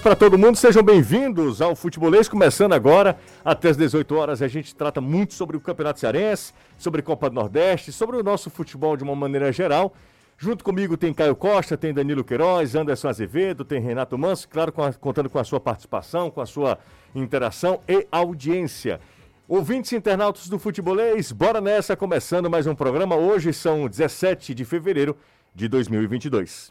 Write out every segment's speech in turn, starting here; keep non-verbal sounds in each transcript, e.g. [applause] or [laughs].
para todo mundo, sejam bem-vindos ao Futebolês, começando agora até as 18 horas. A gente trata muito sobre o Campeonato Cearense, sobre Copa do Nordeste, sobre o nosso futebol de uma maneira geral. Junto comigo tem Caio Costa, tem Danilo Queiroz, Anderson Azevedo, tem Renato Manso, claro, com a, contando com a sua participação, com a sua interação e audiência. Ouvintes internautas do Futebolês, bora nessa, começando mais um programa. Hoje são 17 de fevereiro de 2022.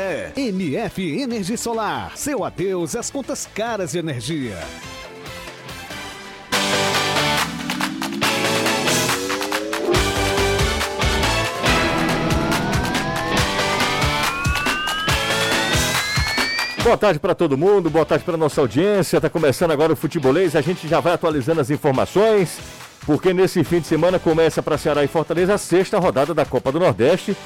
é MF Energia Solar. Seu adeus às contas caras de energia. Boa tarde para todo mundo, boa tarde para nossa audiência. Está começando agora o Futebolês. A gente já vai atualizando as informações, porque nesse fim de semana começa para Ceará e Fortaleza a sexta rodada da Copa do Nordeste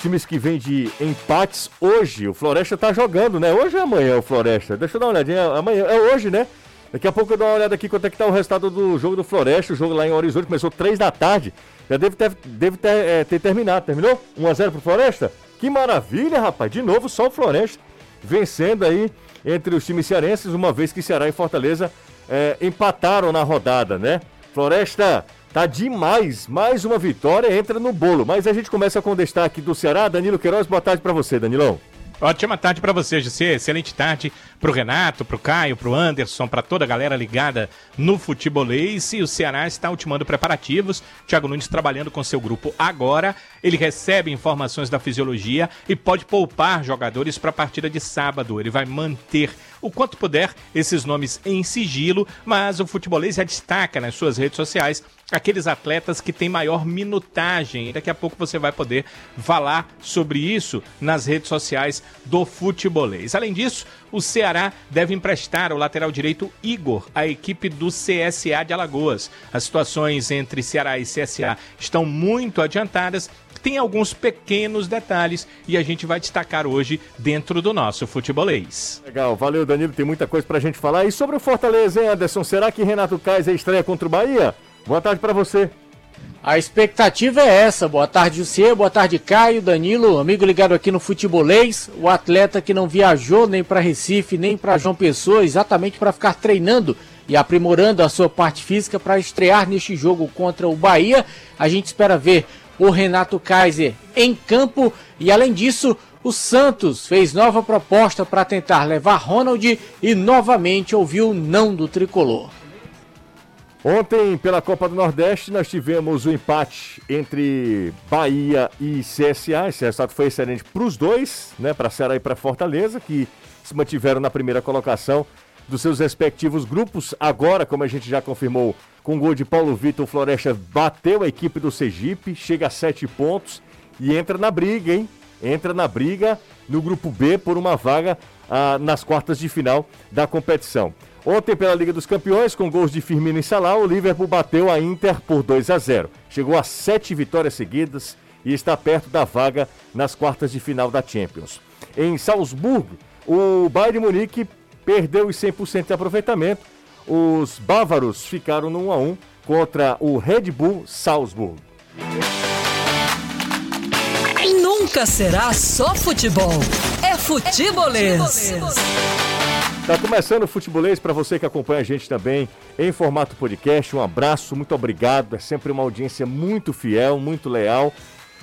times que vêm de empates hoje. O Floresta tá jogando, né? Hoje é amanhã o Floresta. Deixa eu dar uma olhadinha. Amanhã é hoje, né? Daqui a pouco eu dou uma olhada aqui quanto é que tá o resultado do jogo do Floresta. O jogo lá em Horizonte começou 3 da tarde. Já deve ter, deve ter, é, ter terminado. Terminou? 1x0 pro Floresta? Que maravilha, rapaz. De novo, só o Floresta vencendo aí entre os times cearenses, uma vez que Ceará e Fortaleza é, empataram na rodada, né? Floresta Tá demais. Mais uma vitória entra no bolo. Mas a gente começa com o destaque do Ceará. Danilo Queiroz, boa tarde para você, Danilão. Ótima tarde para você, José. Excelente tarde para o Renato, para o Caio, para o Anderson, para toda a galera ligada no futebolês. E o Ceará está ultimando preparativos. Thiago Nunes trabalhando com seu grupo agora. Ele recebe informações da fisiologia e pode poupar jogadores para a partida de sábado. Ele vai manter o quanto puder esses nomes em sigilo, mas o futebolês já destaca nas suas redes sociais aqueles atletas que têm maior minutagem. Daqui a pouco você vai poder falar sobre isso nas redes sociais do futebolês. Além disso, o Ceará deve emprestar o lateral direito Igor à equipe do CSA de Alagoas. As situações entre Ceará e CSA estão muito adiantadas tem alguns pequenos detalhes e a gente vai destacar hoje dentro do nosso futebolês. Legal, valeu Danilo, tem muita coisa pra gente falar. E sobre o Fortaleza, hein, Anderson? Será que Renato Kaiser estreia contra o Bahia? Boa tarde para você. A expectativa é essa. Boa tarde, Jussier. Boa tarde, Caio, Danilo, amigo ligado aqui no Futebolês. O atleta que não viajou nem para Recife, nem para João Pessoa, exatamente para ficar treinando e aprimorando a sua parte física para estrear neste jogo contra o Bahia. A gente espera ver o Renato Kaiser em campo e, além disso, o Santos fez nova proposta para tentar levar Ronald e novamente ouviu não do tricolor. Ontem, pela Copa do Nordeste, nós tivemos o um empate entre Bahia e CSA. Esse resultado foi excelente para os dois, né? Para Ceará e para Fortaleza, que se mantiveram na primeira colocação dos seus respectivos grupos. Agora, como a gente já confirmou, com o gol de Paulo Vitor, Floresta bateu a equipe do Sergipe, chega a sete pontos e entra na briga, hein? Entra na briga no grupo B por uma vaga ah, nas quartas de final da competição. Ontem, pela Liga dos Campeões, com gols de Firmino e Salah, o Liverpool bateu a Inter por 2 a 0. Chegou a sete vitórias seguidas e está perto da vaga nas quartas de final da Champions. Em Salzburgo, o Bayern Munique perdeu os 100% de aproveitamento. Os bávaros ficaram no 1 a 1 contra o Red Bull Salzburgo. Nunca será só futebol. É. É futebolês. Tá começando o Futebolês para você que acompanha a gente também em formato podcast. Um abraço, muito obrigado. É sempre uma audiência muito fiel, muito leal.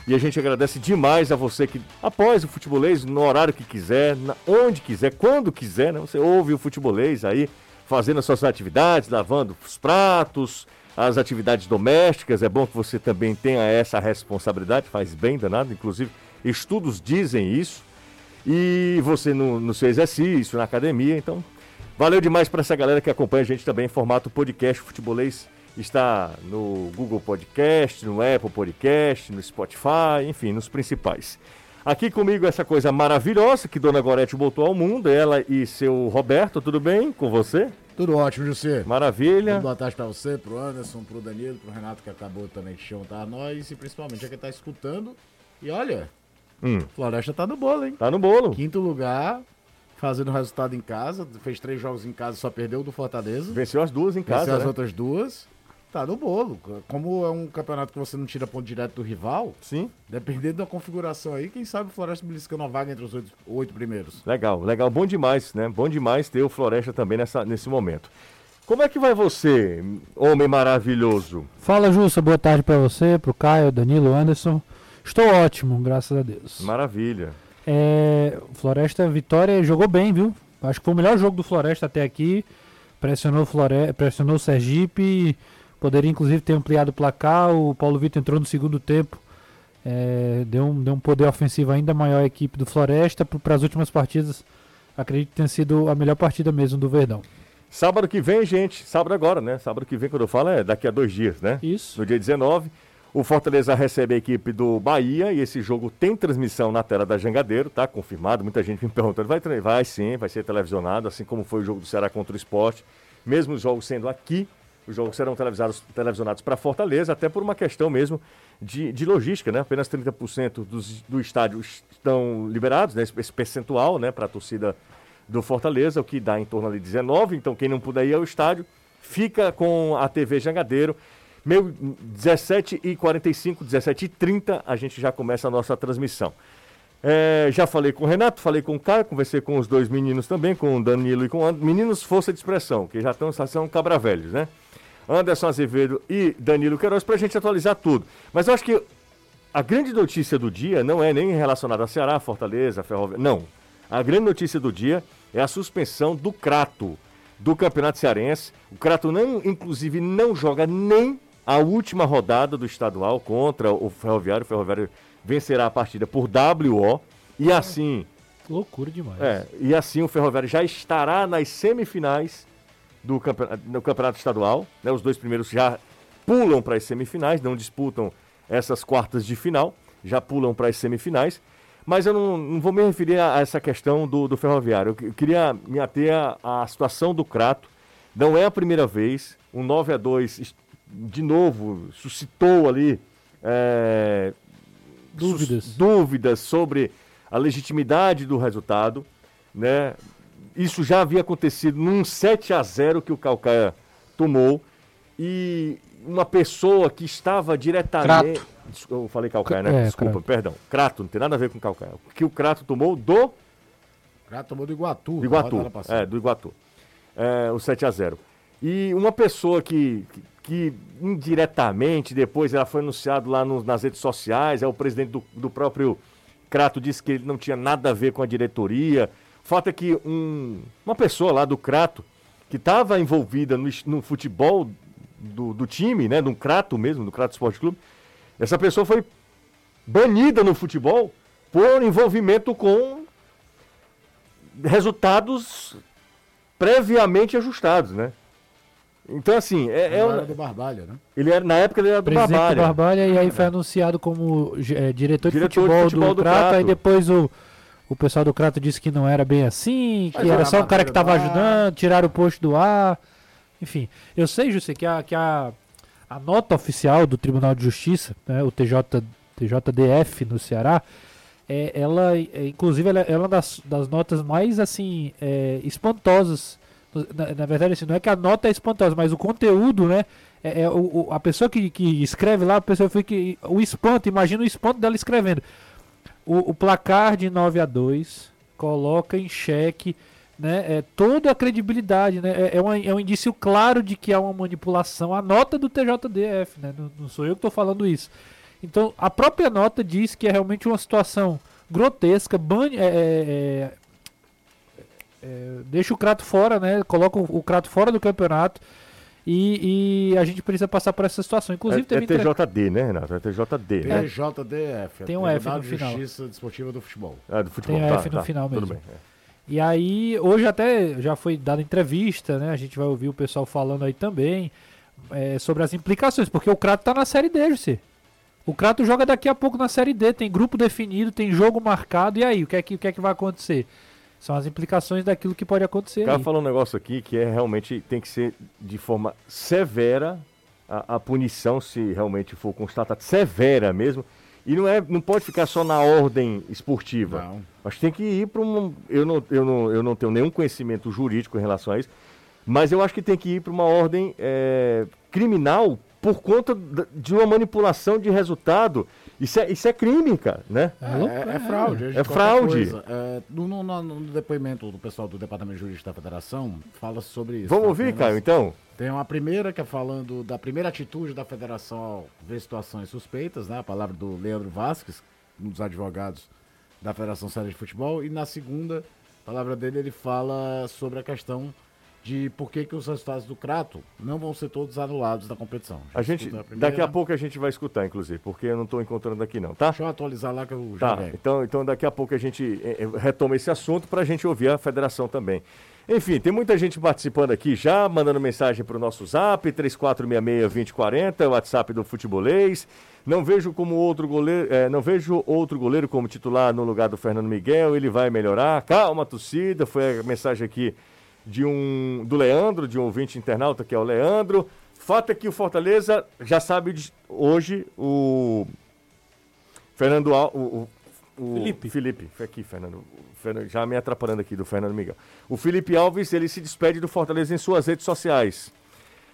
E a gente agradece demais a você que após o futebolês, no horário que quiser, onde quiser, quando quiser, né? Você ouve o futebolês aí, fazendo as suas atividades, lavando os pratos, as atividades domésticas. É bom que você também tenha essa responsabilidade, faz bem danado. Inclusive, estudos dizem isso e você no, no seu exercício, na academia. Então, valeu demais para essa galera que acompanha a gente também em formato podcast. Futebolês está no Google Podcast, no Apple Podcast, no Spotify, enfim, nos principais. Aqui comigo essa coisa maravilhosa que Dona Gorete botou ao mundo, ela e seu Roberto, tudo bem com você? Tudo ótimo, José. Maravilha. Boa tarde pra você, pro Anderson, pro Danilo, pro Renato que acabou também de juntar a nós e principalmente a quem tá escutando. E olha, Hum, Floresta tá no bolo, hein? tá no bolo. Quinto lugar, fazendo resultado em casa, fez três jogos em casa, só perdeu o do Fortaleza. Venceu as duas em Venceu casa, as né? outras duas. Tá no bolo. Como é um campeonato que você não tira ponto direto do rival, Sim. dependendo da configuração aí, quem sabe o Floresta beliscando uma vaga entre os oito, oito primeiros. Legal, legal. Bom demais, né? Bom demais ter o Floresta também nessa, nesse momento. Como é que vai você, homem maravilhoso? Fala, Jussa. Boa tarde pra você, pro Caio, Danilo, Anderson. Estou ótimo, graças a Deus. Maravilha. É, Floresta Vitória jogou bem, viu? Acho que foi o melhor jogo do Floresta até aqui. Pressionou o Flore... pressionou o Sergipe. Poderia inclusive ter ampliado o placar. O Paulo Vitor entrou no segundo tempo. É, deu, um, deu um poder ofensivo ainda maior à equipe do Floresta. Para as últimas partidas, acredito que tenha sido a melhor partida mesmo do Verdão. Sábado que vem, gente. Sábado agora, né? Sábado que vem, quando eu falo, é daqui a dois dias, né? Isso. No dia 19, o Fortaleza recebe a equipe do Bahia e esse jogo tem transmissão na tela da Jangadeiro, tá? Confirmado. Muita gente me perguntando, vai, vai sim, vai ser televisionado, assim como foi o jogo do Ceará contra o Esporte. Mesmo os jogos sendo aqui, os jogos serão televisionados para Fortaleza, até por uma questão mesmo de, de logística, né? Apenas 30% dos, do estádio estão liberados, né? Esse, percentual, né? Para a torcida do Fortaleza, o que dá em torno ali de 19. Então, quem não puder ir ao estádio, fica com a TV Jangadeiro. Meio 17 e 45, 17 e 30, a gente já começa a nossa transmissão. É, já falei com o Renato, falei com o Caio, conversei com os dois meninos também, com o Danilo e com o Anderson. Meninos, força de expressão, que já estão, são cabra-velhos, né? Anderson Azevedo e Danilo Queiroz, para a gente atualizar tudo. Mas eu acho que a grande notícia do dia não é nem relacionada a Ceará, Fortaleza, Ferroviária. Não. A grande notícia do dia é a suspensão do Crato do Campeonato Cearense. O Crato, não, inclusive, não joga nem a última rodada do estadual contra o Ferroviário. O Ferroviário vencerá a partida por WO. E assim, Loucura demais. é, e assim o Ferroviário já estará nas semifinais do campeonato, no campeonato estadual. Né? Os dois primeiros já pulam para as semifinais, não disputam essas quartas de final, já pulam para as semifinais. Mas eu não, não vou me referir a, a essa questão do, do Ferroviário. Eu, que- eu queria me ater à, situação do Crato. Não é a primeira vez. Um 9 a 2 es- de novo suscitou ali é, Dúvidas. dúvidas sobre a legitimidade do resultado, né? Isso já havia acontecido num 7 a 0 que o Calcaia tomou e uma pessoa que estava diretamente Crato. Eu falei Calcaia, né? É, Desculpa, Crato. perdão. Crato, não tem nada a ver com Calcaia. Que o Crato tomou do O cara tomou do Iguatu. do Iguatu. É, do Iguatu. É, o 7 a 0 E uma pessoa que, que, que indiretamente, depois ela foi anunciado lá no- nas redes sociais, é o presidente do, do próprio Crato disse que ele não tinha nada a ver com a diretoria. O fato é que um- uma pessoa lá do Crato, que estava envolvida no, no futebol do, do time, né, do Crato mesmo, do Crato Esporte Clube, essa pessoa foi banida no futebol por envolvimento com resultados previamente ajustados, né? Então, assim, é, é Ele era do Barbalha, né? ele era, na época ele era do Presidente Barbalha. do Barbalha e aí foi anunciado como eh, diretor, de, Diretor de futebol futebol do, do Crato, Crato. aí depois o, o pessoal do Crato disse que não era bem assim, que Mas era só o cara que estava ajudando, tiraram o posto do ar. Enfim, eu sei, José, que a, que a, a nota oficial do Tribunal de Justiça, né, o TJ, TJDF no Ceará, é, ela, é, inclusive, ela, ela é uma das, das notas mais, assim, é, espantosas. Na, na verdade, assim, não é que a nota é espantosa, mas o conteúdo, né? É, é o, o- a pessoa que, que escreve lá, a pessoa fica. O espanto, imagina o espanto dela escrevendo. O, o placar de 9 a 2 coloca em xeque né, é, toda a credibilidade. Né, é, é, uma- é um indício claro de que há uma manipulação. A nota do TJDF, né, não, não sou eu que estou falando isso. Então, a própria nota diz que é realmente uma situação grotesca, bane, é, é, é, é, deixa o Crato fora, né, coloca o, o Crato fora do campeonato. E, e a gente precisa passar por essa situação. Inclusive, é, teve é entre- TJD, né, Renato? É TJD, né? TJDF. Tem um F no de final. Justiça Desportiva do Futebol. Ah, do futebol. Tem tá, F no tá, final Tudo mesmo. bem. é. E aí, hoje até já foi dada entrevista, né? A gente vai ouvir o pessoal falando aí também é, sobre as implicações, porque o Crato tá na série D, José. O Crato joga daqui a pouco na Série D, tem grupo definido, tem jogo marcado, e aí, o que é que, o que, é que vai acontecer? São as implicações daquilo que pode acontecer. O cara aí. falou um negócio aqui que é realmente tem que ser de forma severa a, a punição, se realmente for constatada severa mesmo. E não, é, não pode ficar só na ordem esportiva. Não. Acho que tem que ir para um. Eu não, eu, não, eu não tenho nenhum conhecimento jurídico em relação a isso, mas eu acho que tem que ir para uma ordem é, criminal por conta de uma manipulação de resultado. Isso é, isso é crime, cara, né? É, é fraude. É fraude. É, no, no- no- no depoimento do pessoal do Departamento Jurídico da Federação, fala sobre isso. Vamos tá? ouvir, Caio, então? Tem uma primeira que é falando da primeira atitude da federação ao ver situações suspeitas, né? A palavra do Leandro Vasques, um dos advogados da Federação Séria de Futebol. E na segunda a palavra dele, ele fala sobre a questão de por que, que os resultados do Crato não vão ser todos anulados da competição. A gente, primeira. daqui a pouco a gente vai escutar, inclusive, porque eu não estou encontrando aqui não, tá? Deixa eu atualizar lá que eu já Tá, venho. então, então daqui a pouco a gente eh, eh, retoma esse assunto para a gente ouvir a federação também. Enfim, tem muita gente participando aqui já, mandando mensagem para o nosso zap, 3466-2040, WhatsApp do Futebolês. Não vejo como outro goleiro, eh, não vejo outro goleiro como titular no lugar do Fernando Miguel, ele vai melhorar. Calma, torcida, foi a mensagem aqui de um do Leandro, de um ouvinte internauta que é o Leandro. Fato é que o Fortaleza já sabe de- hoje o Fernando Al, o, o- Felipe. Felipe, foi aqui, Fernando. Fernando- Já me atrapalhando aqui do Fernando Miguel. O Felipe Alves, ele se despede do Fortaleza em suas redes sociais.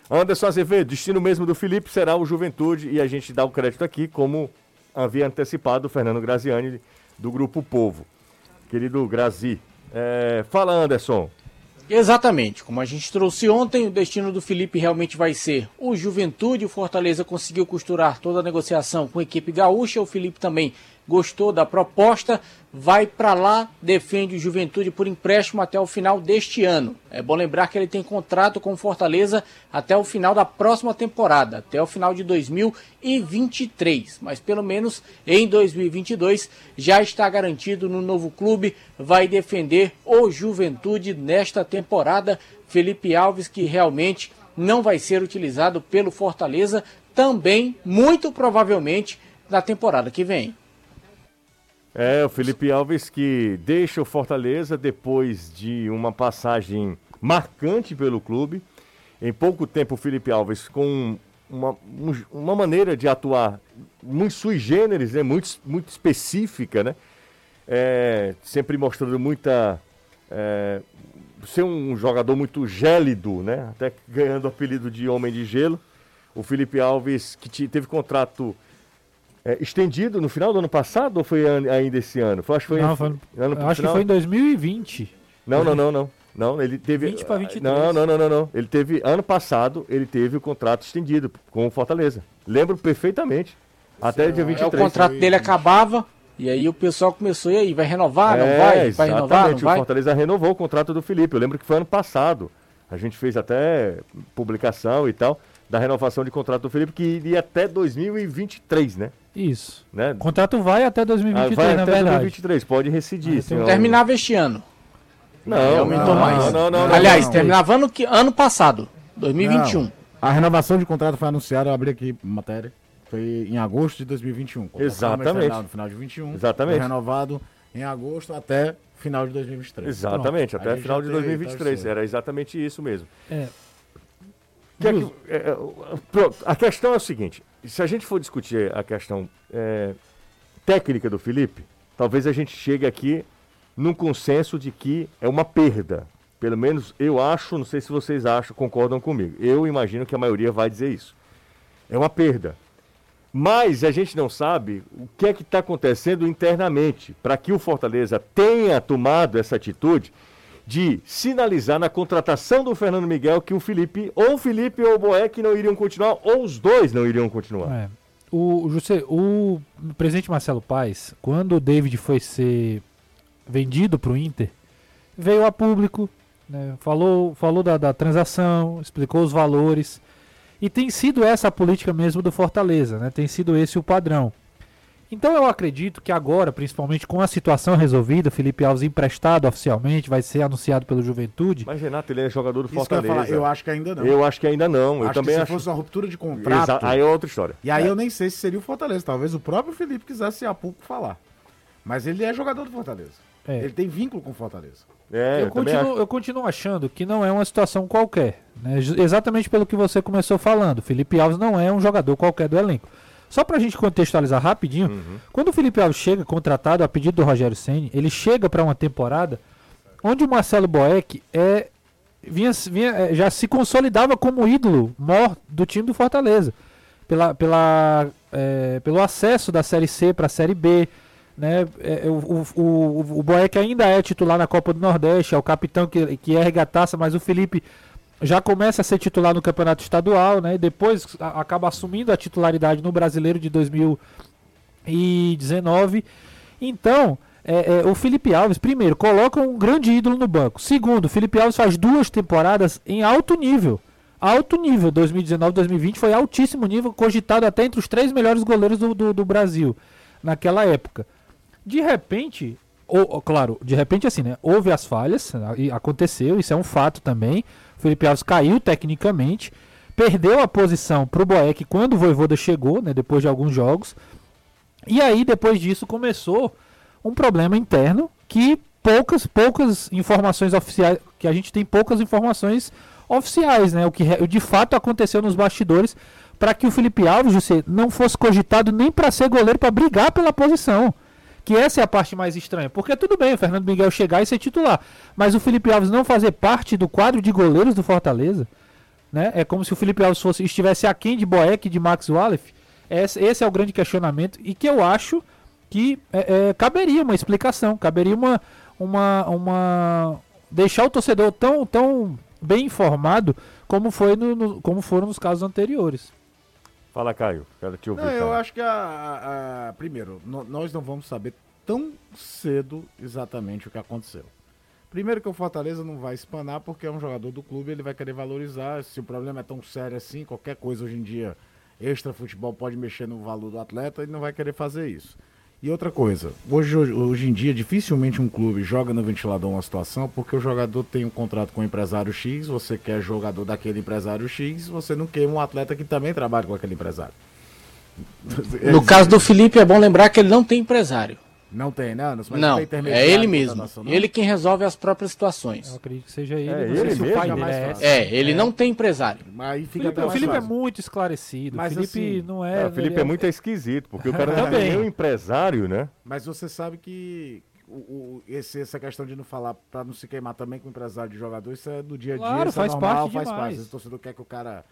Anderson Azevedo, destino mesmo do Felipe será o Juventude e a gente dá o crédito aqui, como havia antecipado o Fernando Graziani do Grupo Povo. Querido Grazi. É, fala, Anderson. Exatamente, como a gente trouxe ontem, o destino do Felipe realmente vai ser o Juventude. O Fortaleza conseguiu costurar toda a negociação com a equipe gaúcha. O Felipe também gostou da proposta, vai para lá, defende o Juventude por empréstimo até o final deste ano. É bom lembrar que ele tem contrato com Fortaleza até o final da próxima temporada, até o final de 2023. Mas pelo menos em 2022 já está garantido no novo clube, vai defender o Juventude nesta temporada. Felipe Alves, que realmente não vai ser utilizado pelo Fortaleza, também, muito provavelmente, na temporada que vem. É, o Felipe Alves que deixa o Fortaleza depois de uma passagem marcante pelo clube. Em pouco tempo, o Felipe Alves com uma, um- uma maneira de atuar muito sui generis, né? muito, muito específica, né? É, sempre mostrando muita. é, ser um jogador muito gélido, né? Até ganhando o apelido de Homem de Gelo. O Felipe Alves, que te- teve contrato é, estendido no final do ano passado ou foi an- ainda esse ano? Foi, acho que foi, Não, foi- ano acho que foi em 2020. Não, não, não, não. Não, ele teve. 20 pra 23. Não, não, não, não, não. Ele teve. Ano passado, ele teve o contrato estendido com o Fortaleza. Lembro perfeitamente. Até dia É, 23. o contrato foi dele acabava, e aí o pessoal começou, e aí, vai renovar, não É, vai? Vai renovar, não exatamente. O vai? Fortaleza renovou o contrato do Felipe. Eu lembro que foi ano passado. A gente fez até publicação e tal da renovação de contrato do Felipe, que iria até 2023, né? Isso. né? O contrato vai até Ah, 2023, vai na até verdade. 2023, pode recidir. Ah, Terminava este ano. Não, aumentou não, mais. Não, não, não, Aliás, não. terminava ano, que, ano passado, 2021. Não. A renovação de contrato foi anunciada, eu abri aqui matéria. Foi em agosto de 2021. Contrato Exatamente. No final de 21. Exatamente. Foi renovado em agosto até final de 2023. Exatamente, Pronto. até Aí final de tem- 2023. tá Era exatamente isso mesmo. É. Que é é, pronto, a questão é o seguinte: se a gente for discutir a questão é, técnica do Felipe, talvez a gente chegue aqui num consenso de que é uma perda. Pelo menos eu acho, não sei se vocês acham, concordam comigo. Eu imagino que a maioria vai dizer isso. É uma perda. Mas a gente não sabe o que é que está acontecendo internamente para que o Fortaleza tenha tomado essa atitude de sinalizar na contratação do Fernando Miguel que o Felipe, ou o Felipe ou o Boeck não iriam continuar, ou os dois não iriam continuar. É. O, José, o presidente Marcelo Paes, quando o David foi ser vendido para o Inter, veio a público, né, falou, falou da, da transação, explicou os valores. E tem sido essa a política mesmo do Fortaleza, né? Tem sido esse o padrão. Então eu acredito que agora, principalmente com a situação resolvida, Felipe Alves emprestado oficialmente, vai ser anunciado pelo Juventude. Mas, Renato, ele é jogador do Isso que eu, Fortaleza. falar, eu acho que ainda não. Eu acho que ainda não. eu acho também que se acho. fosse uma ruptura de contrato. Exa- Aí é outra história. E aí eu nem sei se seria o Fortaleza. Talvez o próprio Felipe quisesse a pouco falar. Mas ele é jogador do Fortaleza. É. Ele tem vínculo com o Fortaleza. É, eu, eu, também continuo, acho. eu continuo achando que não é uma situação qualquer. né? Exatamente pelo que você começou falando. Felipe Alves não é um jogador qualquer do elenco. Só pra gente contextualizar rapidinho, Uhum. quando o Felipe Alves chega contratado a pedido do Rogério Ceni, ele chega para uma temporada onde o Marcelo Boeck é, vinha, vinha- é, já se consolidava como ídolo maior do time do Fortaleza. Pela, pela, é, pelo acesso da Série C para a Série B. Né? É, o, o, o, o Boeck ainda é titular na Copa do Nordeste, é o capitão que, que ergue a taça, mas o Felipe já começa a ser titular no Campeonato Estadual, né? Depois a- acaba assumindo a titularidade no Brasileiro de 2019. Então, é, é, o Felipe Alves, primeiro, coloca um grande ídolo no banco. Segundo, o Felipe Alves faz duas temporadas em alto nível. Alto nível, 2019, 2020 foi altíssimo nível, cogitado até entre os três melhores goleiros do, do, do Brasil naquela época. De repente, ou, claro, de repente assim, né? Houve as falhas, e aconteceu, isso é um fato também. O Felipe Alves caiu tecnicamente, perdeu a posição pro Boeck quando o Voivoda chegou, né? Depois de alguns jogos. E aí, depois disso, começou um problema interno que poucas, poucas informações oficiais, que a gente tem poucas informações oficiais, né? O que de fato aconteceu nos bastidores para que o Felipe Alves, não fosse cogitado nem para ser goleiro, para brigar pela posição. Que essa é a parte mais estranha. Porque tudo bem o Fernando Miguel chegar e ser titular. Mas o Felipe Alves não fazer parte do quadro de goleiros do Fortaleza. Né? É como se o Felipe Alves fosse, estivesse aquém de Boeck de Max Wallace. Esse, esse é o grande questionamento. E que eu acho que é, é, caberia uma explicação. Caberia uma. uma, uma deixar o torcedor tão, tão bem informado como, foi no, no- como foram nos casos anteriores. Fala, Caio. Quero te ouvir. Não, eu acho que a, a- a- primeiro, no- nós não vamos saber tão cedo exatamente o que aconteceu. Primeiro que o Fortaleza não vai espanar porque é um jogador do clube, ele vai querer valorizar. Se o problema é tão sério assim, qualquer coisa hoje em dia, extra futebol pode mexer no valor do atleta, ele não vai querer fazer isso. E outra coisa, hoje, hoje em dia dificilmente um clube joga no ventilador uma situação porque o jogador tem um contrato com o empresário X, você quer jogador daquele empresário X, você não quer um atleta que também trabalha com aquele empresário. No caso do Felipe, é bom lembrar que ele não tem empresário. Não tem, né? Mas Não, tem intermediário é ele mesmo. Ele quem resolve as próprias Eu situações. acredito que seja ele. É ele se mesmo? dele é esse. É, ele não tem empresário. Mas Felipe, até o Felipe é muito esclarecido. Mas o Felipe assim, não é. É, o Felipe é muito esquisito, porque o [laughs] cara não é um empresário, né? Mas você sabe que o, o- esse- essa questão de não falar pra não se queimar também com o empresário de jogador, isso é do dia a dia, Claro, isso é faz normal, parte faz demais. parte. O torcedor quer que o cara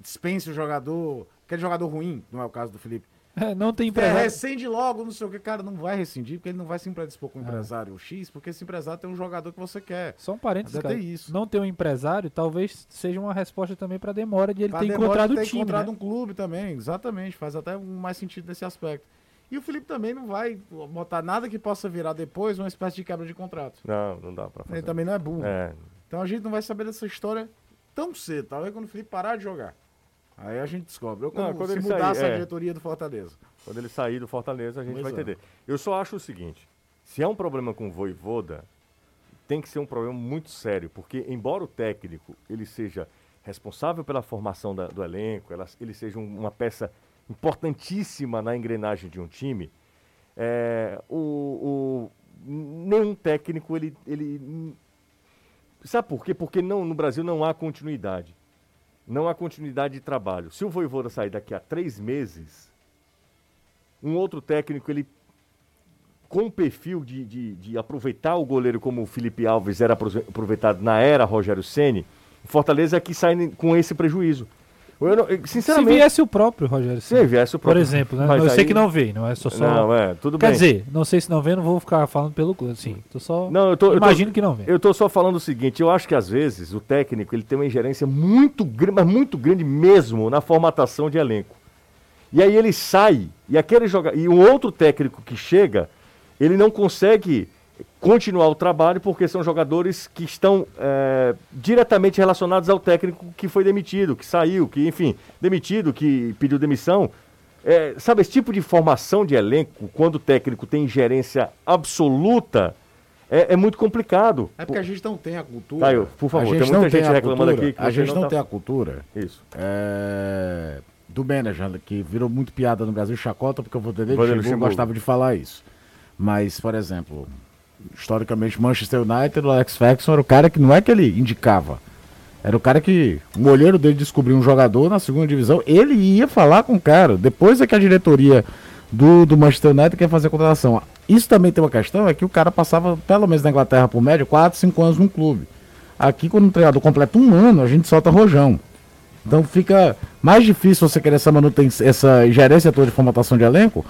dispense o jogador, aquele jogador ruim, não é o caso do Felipe. É, não tem É, empresário. rescinde logo, não sei o que, cara, não vai rescindir, porque ele não vai se predispor com o empresário X, porque esse empresário tem um jogador que você quer. Só um parênteses, Ainda cara. isso. Não ter um empresário talvez seja uma resposta também para a demora de ele Pra ter encontrado o ter time. encontrado né? um clube também, exatamente. Faz até mais sentido nesse aspecto. E o Felipe também não vai botar nada que possa virar depois uma espécie de quebra de contrato. Não, não dá pra Ele fazer. também não é burro. É, Então a gente não vai saber dessa história tão cedo. Talvez quando o Felipe parar de jogar. Aí a gente descobre. Ou Não, quando, quando se ele mudasse sair, a é. diretoria do Fortaleza. quando ele sair do Fortaleza, a gente Pois vai é. entender. Eu só acho o seguinte: se é um problema com o Voivoda, tem que ser um problema muito sério, porque embora o técnico ele seja responsável pela formação da- do elenco, ela- ele seja um- uma peça importantíssima na engrenagem de um time, é, o, o- nenhum técnico ele, ele sabe por quê? Porque não, no Brasil não há continuidade. Não há continuidade de trabalho. Se o Voivoda sair daqui a três meses, um outro técnico, ele com o perfil de, de, de aproveitar o goleiro como o Felipe Alves era aprove- aproveitado na era Rogério Ceni, o Fortaleza é que sai com esse prejuízo. Não- eu, Se sinceramente, viesse o próprio Rogério se viesse o por próprio- exemplo, né? Mas eu sei que não vê, não é só só. Não, é, tudo Quer bem. dizer, não sei se não vê, não vou ficar falando pelo clube, assim. Tô só Não, eu tô- eu tô- imagino que não vê. Eu tô só falando o seguinte, eu acho que às vezes o técnico ele tem uma ingerência muito grande, mas muito grande mesmo na formatação de elenco. E aí ele sai e aquele joga e um outro técnico que chega, ele não consegue continuar o trabalho porque são jogadores que estão é, diretamente relacionados ao técnico que foi demitido, que saiu, que enfim, demitido, que pediu demissão. É, sabe, esse tipo de formação de elenco, quando o técnico tem ingerência absoluta, é, é muito complicado. É porque a gente não tem a cultura. Caio, por favor, a tem gente muita não tem gente a reclamando cultura, aqui que A gente não não tá- tem a cultura Isso. é, do manager, que virou muito piada no Brasil, chacota, porque o Vanderlei Vanderlei Luxemburgo Luxemburgo. gostava de falar isso. Mas, por exemplo, historicamente, Manchester United, o Alex Ferguson era o cara que não é que ele indicava. Era o cara que o olheiro dele descobriu um jogador na segunda divisão, ele ia falar com o cara. Depois é que a diretoria do, do Manchester United quer fazer a contratação. Isso também tem uma questão, é que o cara passava, pelo menos na Inglaterra, por média, 4, 5 anos num clube. Aqui, quando o treinador completa um ano, a gente solta rojão. Então fica mais difícil você querer essa manutenção, essa gerência toda de formatação de elenco,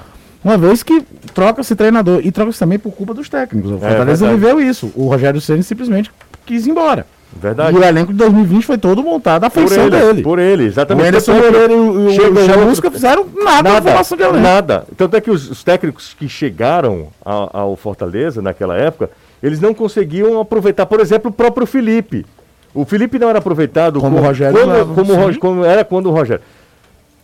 uma vez que troca-se treinador. E troca-se também por culpa dos técnicos. O Fortaleza verdade. viveu isso. O Rogério Ceni simplesmente quis ir embora. Verdade. E o elenco de 2020 foi todo montado à feição ele, dele. por ele, O exatamente. Anderson Tanto é Moreira e o, o Chamusca fizeram nada, na Nada, formação de elenco. nada. Tanto é que os, os técnicos que chegaram ao, ao Fortaleza naquela época, eles não conseguiam aproveitar, por exemplo, o próprio Felipe. O Felipe não era aproveitado Como o Rogério como, como, o sim. Rog- como era quando o Rogério.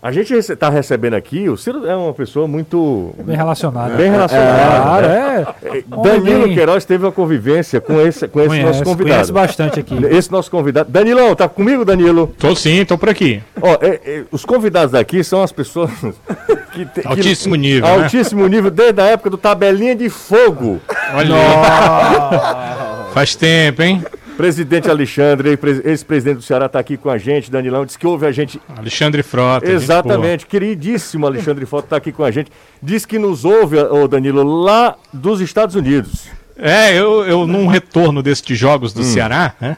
A gente está recebendo aqui, o Ciro é uma pessoa muito Bem relacionado. bem relacionada. Claro, né? é. Danilo bem. Queiroz teve uma convivência com esse, com esse Conhece, nosso conhece convidado. bastante aqui. Esse nosso convidado. Danilão, tá comigo, Danilo? Tô sim, tô por aqui. Ó, é, é, os convidados daqui são as pessoas [laughs] que Altíssimo nível, né? Altíssimo nível, desde a época do Tabelinha de Fogo. Olha. Faz tempo, hein? Presidente Alexandre, pres- ex-presidente do Ceará, está aqui com a gente. Danilão disse que ouve a gente. Alexandre Frota. Exatamente, queridíssimo Alexandre Foto está aqui com a gente. Diz que nos ouve, ô Danilo, lá dos Estados Unidos. É, eu, eu num retorno destes jogos Hum. do Ceará, né?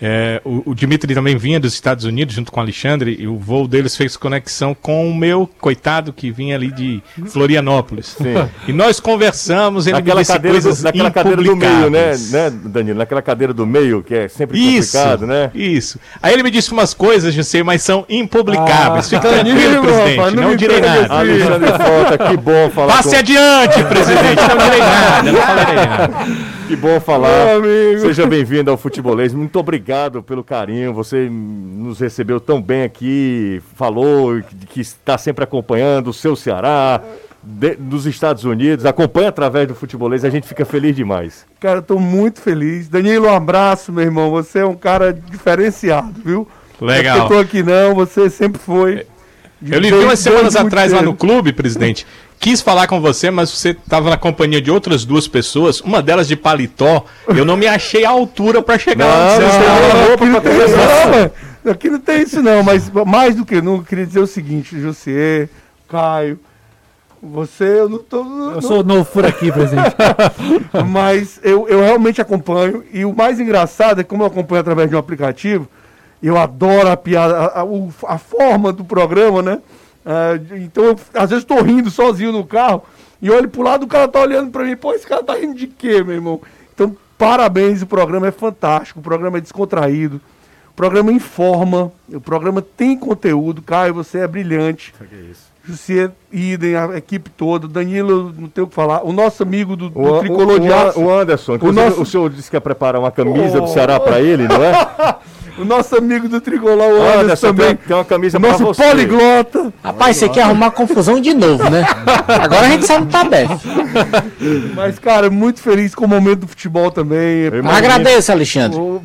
É, o, o Dimitri também vinha dos Estados Unidos junto com o Alexandre e o voo deles fez conexão com o meu coitado que vinha ali de Florianópolis. E nós conversamos, ele me Naquela disse cadeira, do, coisas naquela cadeira do meio, né, né, Danilo? Naquela cadeira do meio, que é sempre Isso, complicado, né? isso. Aí ele me disse umas coisas, José, mas são impublicáveis. Fique tranquilo, Danilo, presidente, rapaz, não não direi nada. Alexandre Frota, que bom falar Passe com... adiante, presidente, não direi nada, não falarei nada. [laughs] Que bom falar. Amigo. Seja bem-vindo ao Futebolês. Muito obrigado pelo carinho. Você nos recebeu tão bem aqui, falou que, está sempre acompanhando o seu Ceará, de- dos Estados Unidos. Acompanha através do Futebolês. A gente fica feliz demais. Cara, eu tô muito feliz. Danilo, um abraço, meu irmão. Você é um cara diferenciado, viu? Legal. Eu tô aqui não, você sempre foi. Eu lhe vi umas semanas atrás lá no clube, presidente. Quis falar com você, mas você estava na companhia de outras duas pessoas, uma delas de paletó. Eu não me achei à altura para chegar você Não, estava. não, Não, não não, mano. Aqui não tem isso não, mas mais do que não, eu queria dizer o seguinte, José, Caio, você, eu não tô... Eu sou novo por aqui, presidente. [laughs] Mas eu, eu realmente acompanho. E o mais engraçado é que, como eu acompanho através de um aplicativo, eu adoro a piada, a, a- o- a forma do programa, né? De- então, eu, às vezes, estou rindo sozinho no carro e olho pro lado, o cara tá olhando para mim. Pô, esse cara tá rindo de quê, meu irmão? Então, parabéns, o programa é fantástico, o programa é descontraído, o programa informa, o programa tem conteúdo. Caio, você é brilhante. José, idem, a equipe toda, Danilo, não tem o que falar. O nosso amigo do, do O, Tricolor o, de o, Aço, o Anderson, inclusive, nosso- o senhor disse que ia preparar uma camisa do Oh. Ceará para ele, não é? [laughs] o nosso amigo do Tricolor, o Anderson, Anderson, também. tem, tem uma camisa O nosso você. poliglota. Rapaz, você quer arrumar confusão de novo, né? Agora a gente sabe tá bem. [laughs] Mas, cara, muito feliz com o momento do futebol também. Eu. Agradeço, Alexandre. O-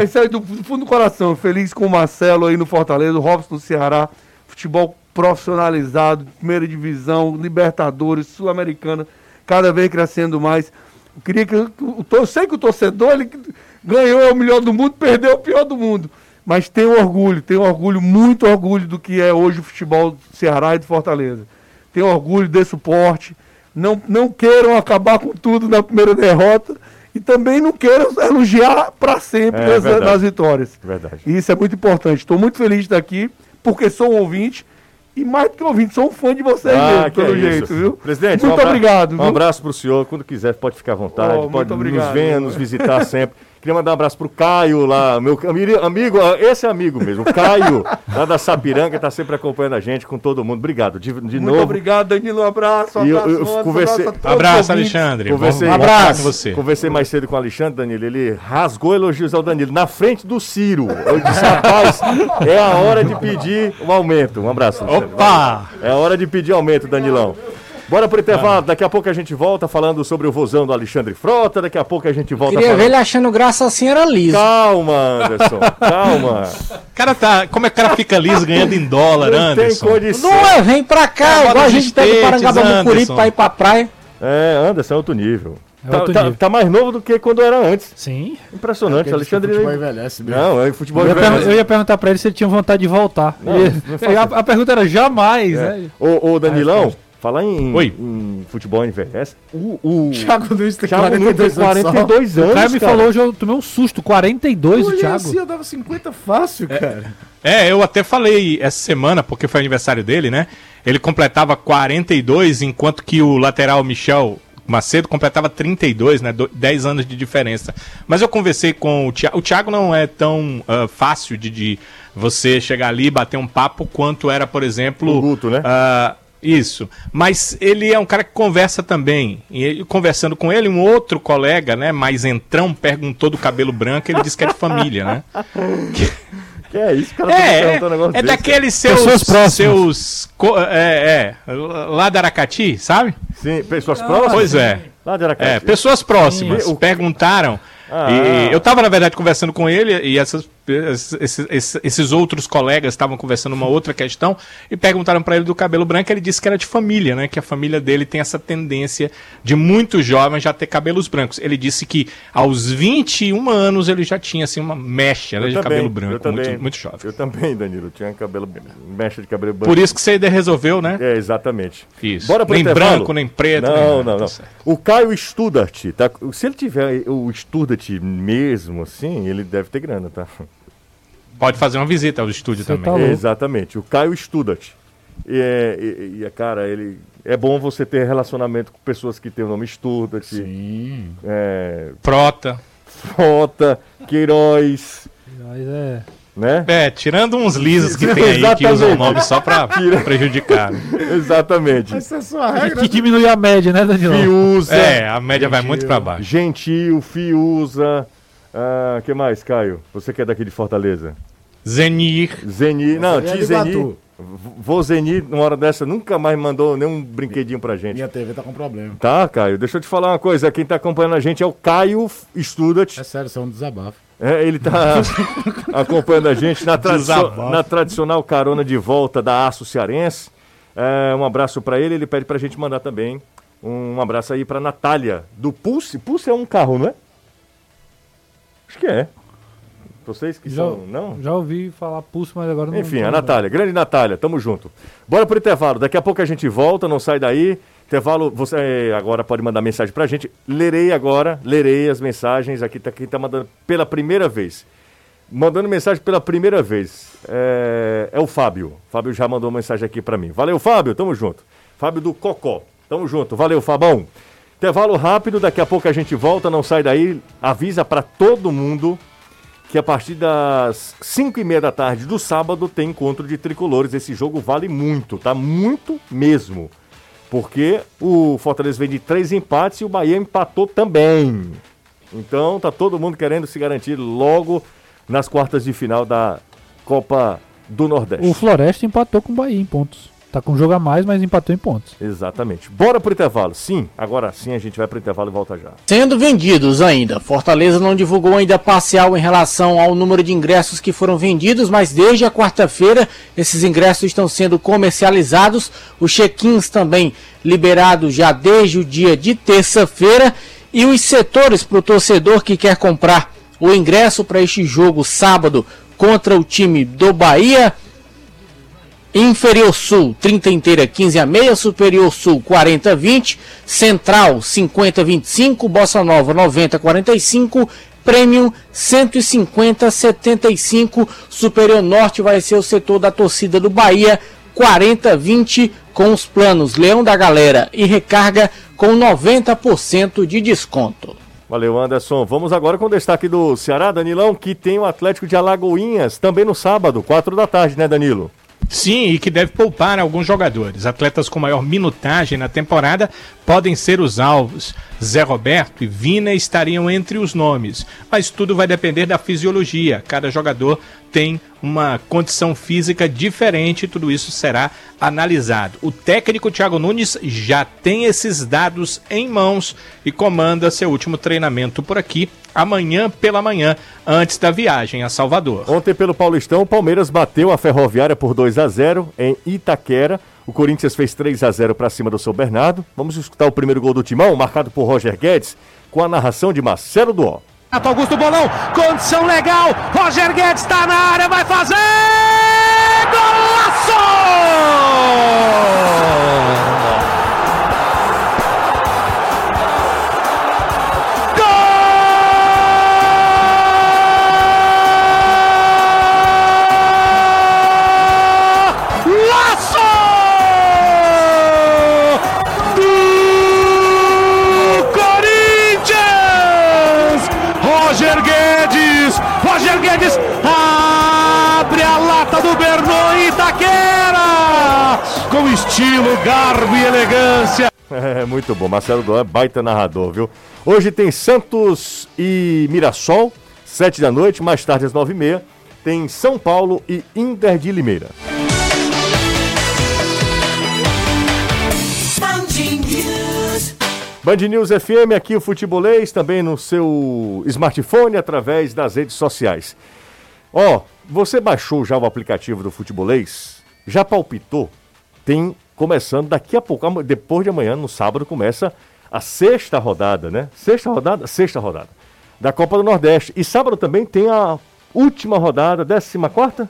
é, Isso aí do, do fundo do coração. Feliz com o Marcelo aí no Fortaleza, o Robson no Ceará. Futebol profissionalizado, primeira divisão, Libertadores, Sul-Americana, cada vez crescendo mais. Eu queria que. o- Eu sei que o torcedor ele ganhou é o melhor do mundo, perdeu é o pior do mundo. Mas tem orgulho, tem orgulho, muito orgulho do que é hoje o futebol do Ceará e do Fortaleza. Tem orgulho desse suporte. Não, não queiram acabar com tudo na primeira derrota e também não queiram elogiar para sempre É, nas, verdade. nas vitórias. Verdade. E isso é muito importante. Estou muito feliz de estar aqui, porque sou um ouvinte. E mais do que ouvinte, sou um fã de vocês Ah, mesmo, pelo é jeito, isso. viu? Presidente, muito um abra- obrigado. Um viu? abraço para o senhor. Quando quiser, pode ficar à vontade. Oh, muito pode obrigado, nos venha, nos visitar sempre. Queria mandar um abraço pro Caio lá, meu ami- amigo, esse é amigo mesmo, o Caio, [laughs] lá da Sapiranga, tá sempre acompanhando a gente com todo mundo. Obrigado, de, de Muito novo. obrigado, Danilo. Um abraço. Um E eu- abraço, eu um abraço, conversei- Abraço. Alexandre. Conversei- bom Abraço. você. Conversei mais cedo com o Alexandre, Danilo. Ele rasgou elogios ao Danilo na frente do Ciro. Eu disse, rapaz, é a hora de pedir um aumento. Um abraço. Alexandre. Opa! É a hora de pedir aumento, Danilão. Bora pro intervalo. Daqui a pouco a gente volta falando sobre o vozão do Alexandre Frota. Daqui a pouco a gente volta Queria ver falando. ele achando graça assim, era liso. Calma, Anderson. Calma. [laughs] O cara tá. Como é que o cara fica liso ganhando em dólar, Não tem Anderson? condição. Não é, vem pra cá, Agora igual a gente pega o Parangaba Mucuripe Anderson. pra ir pra praia. É, Anderson é outro nível. É tá, tá- nível. tá mais novo do que quando era antes. Sim. Impressionante. O Alexandre. futebol envelhece mesmo. Não, é futebol Eu ia, envelhece. eu ia perguntar pra ele se ele tinha vontade de voltar. Não, E- não a, a pergunta era jamais, É. né? Ô, ô, Danilão, falar em, Oi. em futebol envelhece. O, o Thiago Nunes tem Thiago Nunes tem 42 anos. 42 anos. O cara me cara. falou hoje, eu tomei um susto. 42 o Olha Thiago. assim, eu dava 50 fácil, cara. É, eu até falei essa semana, porque foi aniversário dele, né? Ele completava 42, enquanto que o lateral Michel Macedo completava 32, né? Do- 10 anos de diferença. Mas eu conversei com o Thiago. O Thiago não é tão ah, fácil de, de você chegar ali e bater um papo quanto era, por exemplo. O Guto, né? ah, isso. Mas ele é um cara que conversa também. E ele- conversando com ele, um outro colega, né, mais entrão, perguntou do cabelo branco, ele disse que é de família, né? [laughs] Que é isso, cara? tá É, é, perguntando um negócio é desse, daqueles seus. Seus é, é. Lá da Aracati, sabe? Sim, pessoas próximas? Pois é. Lá de Aracati. É, pessoas próximas Sim. perguntaram. Ah. E eu tava, na verdade, conversando com ele e essas, esses, esses- esses outros colegas estavam conversando uma outra questão e perguntaram para ele do cabelo branco. Ele disse que era de família, né? Que a família dele tem essa tendência de muitos jovens já ter cabelos brancos. Ele disse que aos 21 anos ele já tinha assim uma mecha né, de também, cabelo eu branco, também. muito, muito jovem. Eu também, Danilo. Tinha cabelo. Mecha de cabelo branco. Por isso que você resolveu, né? É, exatamente. Isso. Bora pro nem intervalo? branco, nem preto. Não, nem nada, não, tá não. certo. O Caio Studart, tá? Se ele tiver o Studart mesmo, assim, ele deve ter grana, tá? Pode fazer uma visita ao estúdio Você também. tá. Exatamente. O Caio Studart. E, é, e, e, cara, ele. É bom você ter relacionamento com pessoas que têm o nome Studart. Sim. É, Prota. Frota, Queiroz, Mas é. né? É, tirando uns lisos que tem aí que usam o Exatamente. nome só pra prejudicar. né? [laughs] Exatamente. Essa é a sua regra. Que diminui a média, né, Danilo? Fiuza, É, a média vai muito pra baixo. Gentil, Fiuza. Ah, que mais, Caio? Você que é daqui de Fortaleza? Zenir. Zeni, não, é Ti de Zeni. Iguatu. V- Vô Zeni, numa hora dessa, nunca mais mandou nenhum brinquedinho pra gente. Minha TV tá com problema. Tá, Caio, deixa eu te falar uma coisa. Quem tá acompanhando a gente é o Caio Studat. É sério, isso é um desabafo. É, ele tá [laughs] acompanhando a gente na, tradicio- na tradicional carona de volta da Aço Cearense. É, um abraço pra ele. Ele pede pra gente mandar também um abraço aí pra Natália, do Pulse. Pulse é um carro, não é? Acho que é. Vocês que Já, são. Não? já ouvi falar pulso, mas agora não. Enfim, não a. Natália, grande Natália, tamo junto. Bora pro intervalo, daqui a pouco a gente volta, não sai daí. Intervalo, você eh, agora pode mandar mensagem pra gente. Lerei agora, lerei as mensagens. Aqui tá quem tá mandando pela primeira vez. Mandando mensagem pela primeira vez. É, é o Fábio. Fábio já mandou mensagem aqui pra mim. Valeu, Fábio, tamo junto. Fábio do Cocó. Tamo junto. Valeu, Fabão. Intervalo rápido, daqui a pouco a gente volta, não sai daí. Avisa pra todo mundo que a partir das 5 e meia da tarde do sábado tem encontro de tricolores. Esse jogo vale muito, tá? Muito mesmo. Porque o Fortaleza vem de três empates e o Bahia empatou também. Então tá todo mundo querendo se garantir logo nas quartas de final da Copa do Nordeste. O Floresta empatou com o Bahia em pontos. Tá com um jogo a mais, mas empatou em pontos. Exatamente. Bora pro intervalo. Sim, agora sim a gente vai pro intervalo e volta já. Sendo vendidos ainda. Fortaleza não divulgou ainda parcial em relação ao número de ingressos que foram vendidos, mas desde a quarta-feira esses ingressos estão sendo comercializados. Os check-ins também liberados já desde o dia de terça-feira. E os setores para o torcedor que quer comprar o ingresso para este jogo sábado contra o time do Bahia. Inferior Sul, 30 inteira, 15 a meia. Superior Sul, 40 a 20. Central, 50 a 25. Bossa Nova, 90 a 45. Premium, 150 a 75. Superior Norte vai ser o setor da torcida do Bahia, 40 a 20. Com os planos Leão da Galera e Recarga com 90% de desconto. Valeu, Anderson. Vamos agora com o destaque do Ceará, Danilão, que tem o Atlético de Alagoinhas também no sábado, quatro da tarde, né, Danilo? Sim, e que deve poupar alguns jogadores. Atletas com maior minutagem na temporada podem ser os alvos. Zé Roberto e Vina estariam entre os nomes, mas tudo vai depender da fisiologia. Cada jogador tem uma condição física diferente, tudo isso será analisado. O técnico Thiago Nunes já tem esses dados em mãos e comanda seu último treinamento por aqui amanhã pela manhã, antes da viagem a Salvador. Ontem pelo Paulistão, o Palmeiras bateu a Ferroviária por 2 a 0 em Itaquera. O Corinthians fez 3 a 0 para cima do São Bernardo. Vamos escutar o primeiro gol do Timão, marcado por Roger Guedes, com a narração de Marcelo Duó. Augusto Bolão, condição legal. Roger Guedes está na área, vai fazer! Golaço! Muito bom. Marcelo Duan é baita narrador, viu? Hoje tem Santos e Mirassol, sete da noite, mais tarde às nove e meia. Tem São Paulo e Inter de Limeira. Band News FM, aqui o Futebolês, também no seu smartphone, através das redes sociais. Ó, você baixou já o aplicativo do Futebolês? Já palpitou? Tem começando daqui a pouco, depois de amanhã, no sábado, começa a sexta rodada, né? Sexta rodada? Sexta rodada. Da Copa do Nordeste. E sábado também tem a última rodada, décima quarta?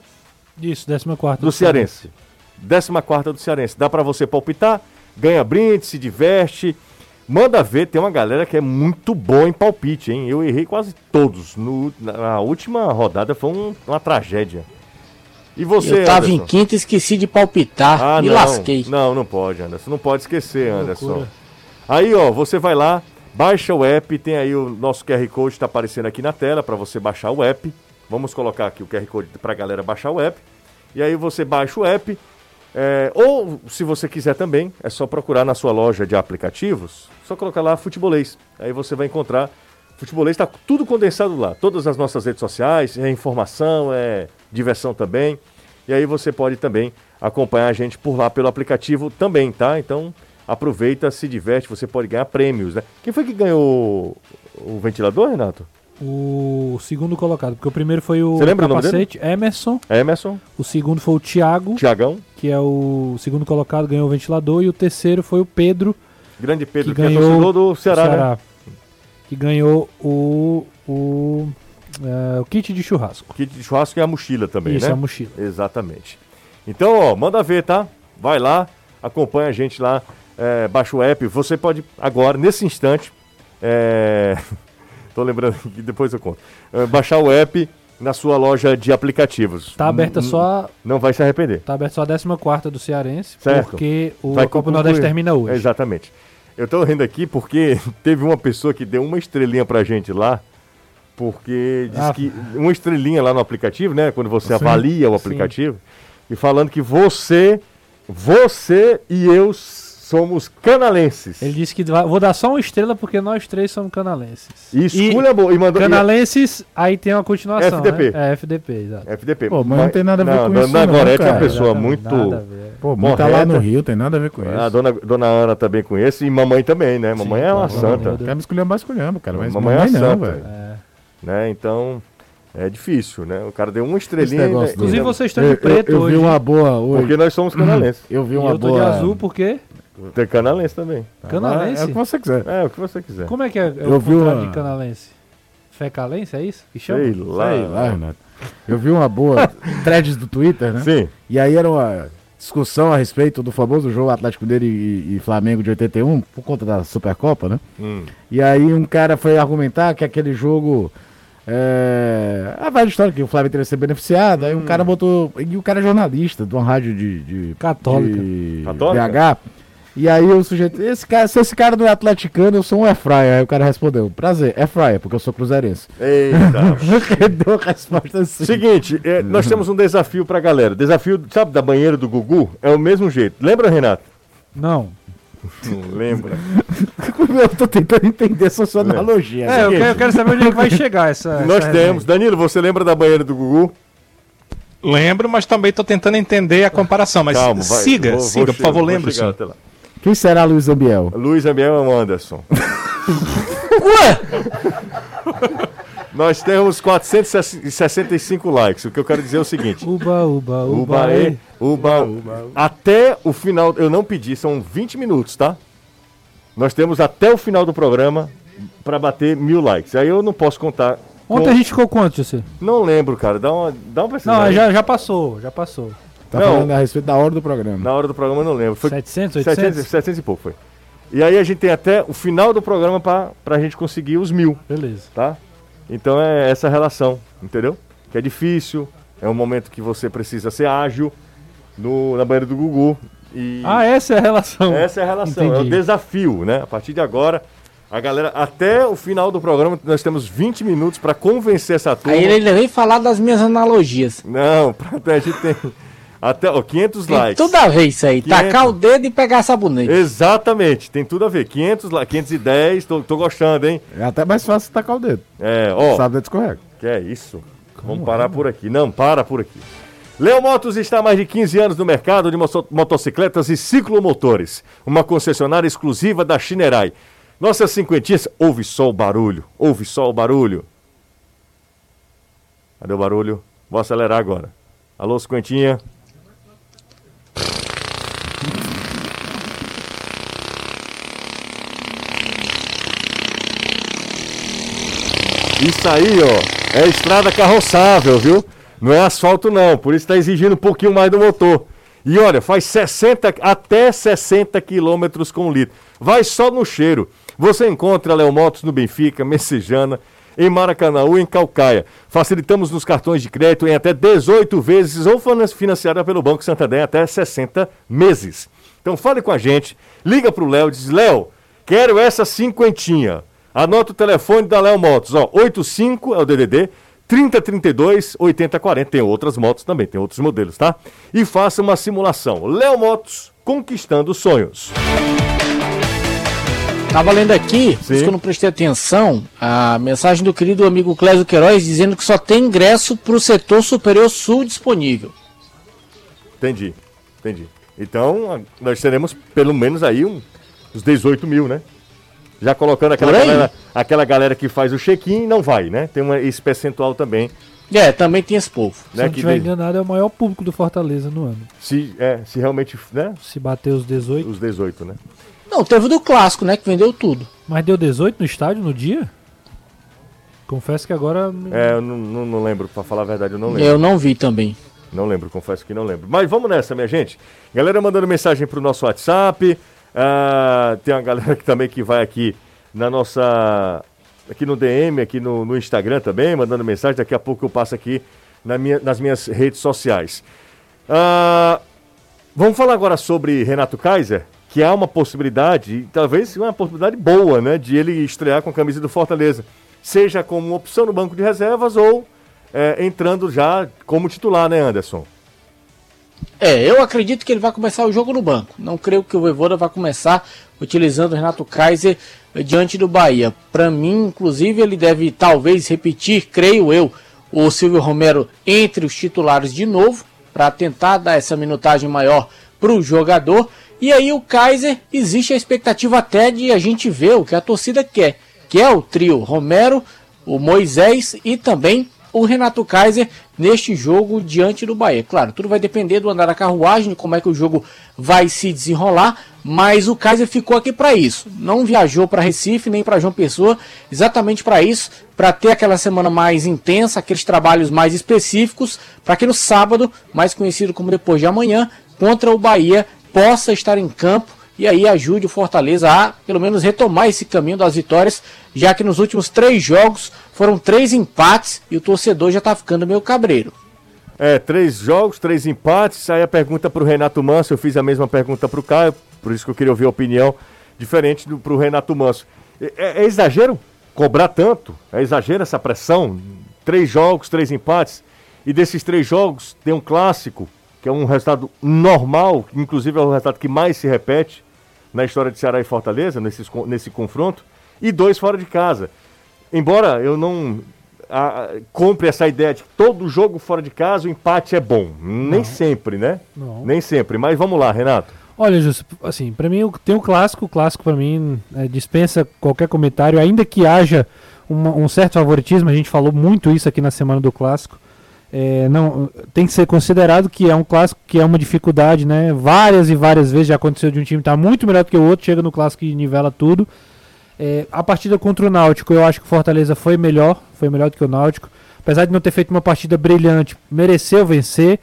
Isso, 14 do Cearense. 14 do Cearense. Dá pra você palpitar, ganha brinde, se diverte. Manda ver, tem uma galera que é muito boa em palpite, hein? Eu errei quase todos. No, na, na última rodada foi um- uma tragédia. E você, eu tava em Anderson? quinta e esqueci de palpitar. Ah, me não. lasquei. Não, não pode, Anderson. Não pode esquecer, Anderson. Aí, ó, você vai lá, baixa o app, tem aí o nosso QR Code, tá aparecendo aqui na tela para você baixar o app. Vamos colocar aqui o QR Code pra galera baixar o app. E aí você baixa o app. é, ou, se você quiser também, é só procurar na sua loja de aplicativos, só colocar lá Futebolês. Aí você vai encontrar. Futebolês está tudo condensado lá. Todas as nossas redes sociais, é informação, é diversão também. E aí você pode também acompanhar a gente por lá pelo aplicativo também, tá? Então aproveita, se diverte, você pode ganhar prêmios, né? Quem foi que ganhou o ventilador, Renato? O segundo colocado, porque o primeiro foi o Você lembra o nome dele? capacete, Emerson. Emerson, O segundo foi o Thiago, Tiagão, que é o segundo colocado, ganhou o ventilador. E o terceiro foi o Pedro, grande Pedro, que que, é ganhou torcedor do Ceará, Ceará, né? Que ganhou o, o, é, o kit de churrasco. Kit de churrasco e a mochila também, Isso, né? a mochila. Exatamente. Então, ó, manda ver, tá? Vai lá, acompanha a gente lá, é, baixa o app. Você pode agora, nesse instante, é... [laughs] tô lembrando que depois eu conto, é, baixar o app na sua loja de aplicativos. Tá aberta N- só, Não vai se arrepender. tá aberta só a 14 do Cearense, Certo. porque o Vai a Copa concluir. Nordeste termina hoje. Exatamente. Eu tô rindo aqui porque [laughs] teve uma pessoa que deu uma estrelinha pra gente lá, porque disse Ah. que uma estrelinha lá no aplicativo, né? Quando você Sim, avalia o sim. aplicativo, e falando que você, você e eu somos canalenses. Ele disse que vai- vou dar só uma estrela porque nós três somos canalenses. E escolha boa. E mandou. e- Canalenses, aí tem uma continuação. FDP. Né? É, FDP, exato. FDP. Pô, mas não tem nada a ver com não, isso Dona não, Gorete é uma pessoa muito. Pô, mãe tá lá no Rio, tem nada a ver com isso. A dona, dona Ana também conhece e mamãe também, né? Mamãe é uma santa. Quer me escolher mais escolhendo, cara. Mas Mamãe mamãe, é não, santa. velho. É. Né? Então, é difícil, né? O cara deu uma estrelinha. Inclusive vocês estão Eu, de preto eu, eu hoje. vi uma boa hoje. Porque nós somos canalenses. Eu vi E uma eu tô boa. de azul porque Tem canalense também. canalense. É o que você quiser. É, o que você quiser. Como é que é, é Eu o vi contrário uma- de canalense? Fecalense, é isso? Que chama? Sei lá. Sei lá, Renato. Eu vi uma boa [laughs] threads do Twitter, né? Sim. E aí era uma discussão a respeito do famoso jogo Atlético dele e, e Flamengo de 81, por conta da Supercopa, né? Hum. E aí um cara foi argumentar que aquele jogo. É... A velha história que o Flamengo teria sido beneficiado. Aí um cara botou. E o cara é jornalista de uma rádio de. de Católica. de Católica? BH. E aí o sujeito, esse cara, se esse cara não é atleticano, eu sou um airfryer. Aí o cara respondeu, prazer, airfryer, porque eu sou cruzeirense. Eita. [laughs] Deu a resposta assim. Seguinte, é, nós temos um desafio pra galera. Desafio, sabe, da banheira do Gugu? É o mesmo jeito. Lembra, Renato? Não. Não lembra. [laughs] eu tô tentando entender essa sua analogia. É, eu quero, eu quero saber onde é que vai chegar essa. Nós essa temos. Danilo, você lembra da banheira do Gugu? Lembro, mas também tô tentando entender a comparação. Mas Calma, vai. siga, Vou- vou siga, por chegar, favor, vou Quem será Luiz Ambiel? Luiz Ambiel é o Anderson. [laughs] Nós temos 465 likes. O que eu quero dizer é o seguinte. Uba, uba, uba. Uba, ei. uba, Até o final, eu não pedi, são 20 minutos, tá? Nós temos até o final do programa para bater mil likes. Aí eu não posso contar. Ontem com- a gente ficou quanto, José? Não lembro, cara. Dá uma, dá uma Não, já, já passou, já passou. Tá Não. falando a respeito da hora do programa. Na hora do programa eu não lembro. Foi 700, 800? 700, 700 e pouco foi. E aí a gente tem até o final do programa pra, pra gente conseguir os mil, Beleza. tá? Então é essa relação, entendeu? Que é difícil, é um momento que você precisa ser ágil no, na banheira do Gugu. E Ah, essa é a relação. essa é a relação, é o Entendi. desafio, né? A partir de agora, a galera, até o final do programa, nós temos 20 minutos pra convencer essa turma. Aí ele vem falar das minhas analogias. Não, [laughs] pra, a gente tem até ó, 500 Tem likes. tudo a ver isso aí. 500. Tacar o dedo e pegar sabonete. Exatamente, tem tudo a ver. 500 lá, 510, tô, tô gostando, hein? É até mais fácil tacar o dedo. É, ó, Sabe, o dedo escorrega. que é isso? Vamos parar por aqui. Não, para por aqui. Leo Motos está há mais de 15 anos no mercado de moto- motocicletas e ciclomotores. Uma concessionária exclusiva da Chinerai. Nossas cinquentinhas, ouve só o barulho, ouve só o barulho. Cadê o barulho? Vou acelerar agora. Alô, cinquentinha. Isso aí, ó, é estrada carroçável, viu? Não é asfalto não, por isso está exigindo um pouquinho mais do motor. E olha, faz 60, até 60 quilômetros com litro. Vai só no cheiro. Você encontra Léo Motos no Benfica, Messejana, em Maracanãú e em Calcaia. Facilitamos nos cartões de crédito em até 18 vezes ou finan- financiada pelo Banco Santander até 60 meses. Então fale com a gente, liga pro Léo e diz, Léo, quero essa cinquentinha. Anota o telefone da Léo Motos, ó, 85 é o DDD, 3032 8040. Tem outras motos também, tem outros modelos, tá? E faça uma simulação. Léo Motos, conquistando sonhos. Tava lendo aqui, por Sim. isso que eu não prestei atenção, a mensagem do querido amigo Clésio Queiroz dizendo que só tem ingresso pro setor superior sul disponível. Entendi, entendi. Então, nós teremos pelo menos aí um, uns 18 mil, né? Já colocando aquela galera, aquela galera que faz o check-in não vai, né? Tem uma, esse percentual também, É, também tem esse povo. Se né? não Que tiver enganado, é o maior público do Fortaleza no ano. se, é, se realmente, né? Se bater os 18. Os 18, né? Não, teve o do clássico, né, que vendeu tudo. Mas deu 18 no estádio no dia? Confesso que agora. É, eu não, não, não lembro, pra falar a verdade, eu não lembro. Eu não vi também. Não lembro, confesso que não lembro. Mas vamos nessa, minha gente. Galera mandando mensagem pro nosso WhatsApp. Ah, tem uma galera que também que vai aqui na nossa. Aqui no DM, aqui no, no Instagram também, mandando mensagem. Daqui a pouco eu passo aqui na minha- nas minhas redes sociais. Ah, vamos falar agora sobre Renato Kaiser, que há uma possibilidade, talvez uma possibilidade boa, né? De ele estrear com a camisa do Fortaleza. Seja como opção no banco de reservas ou é, entrando já como titular, né, Anderson? É, eu acredito que ele vai começar o jogo no banco. Não creio que o Voivoda vai começar utilizando o Renato Kaiser eh, diante do Bahia. Para mim, inclusive, ele deve talvez repetir, creio eu, o Silvio Romero entre os titulares de novo, para tentar dar essa minutagem maior para o jogador. E aí o Kaiser, existe a expectativa até de a gente ver o que a torcida quer, que é o trio Romero, o Moisés e também o Renato Kaiser neste jogo diante do Bahia. Claro, tudo vai depender do andar da carruagem, como é que o jogo vai se desenrolar, mas o Kaiser ficou aqui para isso. Não viajou para Recife nem para João Pessoa, exatamente para isso, para ter aquela semana mais intensa, aqueles trabalhos mais específicos, para que no sábado, mais conhecido como depois de amanhã, contra o Bahia, possa estar em campo e aí ajude o Fortaleza a, pelo menos, retomar esse caminho das vitórias, já que nos últimos três jogos foram três empates e o torcedor já tá ficando meio cabreiro. É, três jogos, três empates. Aí a pergunta pro Renato Manso, eu fiz a mesma pergunta pro Caio. Por isso que eu queria ouvir a opinião diferente do, pro Renato Manso. É, é- é exagero cobrar tanto? É exagero essa pressão? Três jogos, três empates. E desses três jogos tem um clássico, que é um resultado normal, inclusive é o resultado que mais se repete na história de Ceará e Fortaleza, nesses, nesse confronto, e dois fora de casa. Embora eu não ah, compre essa ideia de que todo jogo fora de casa o empate é bom. Nem sempre, né? Não. Nem sempre. Mas vamos lá, Renato. Olha, Júlio, assim, pra mim tem o clássico, o clássico pra mim é, dispensa qualquer comentário, ainda que haja uma- um certo favoritismo, a gente falou muito isso aqui na semana do clássico. É, não, tem que ser considerado que é um clássico que é uma dificuldade, né? Várias e várias vezes já aconteceu de um time estar muito melhor do que o outro, chega no clássico e nivela tudo. É, a partida contra o Náutico, eu acho que o Fortaleza foi melhor, foi melhor do que o Náutico. Apesar de não ter feito uma partida brilhante, mereceu vencer.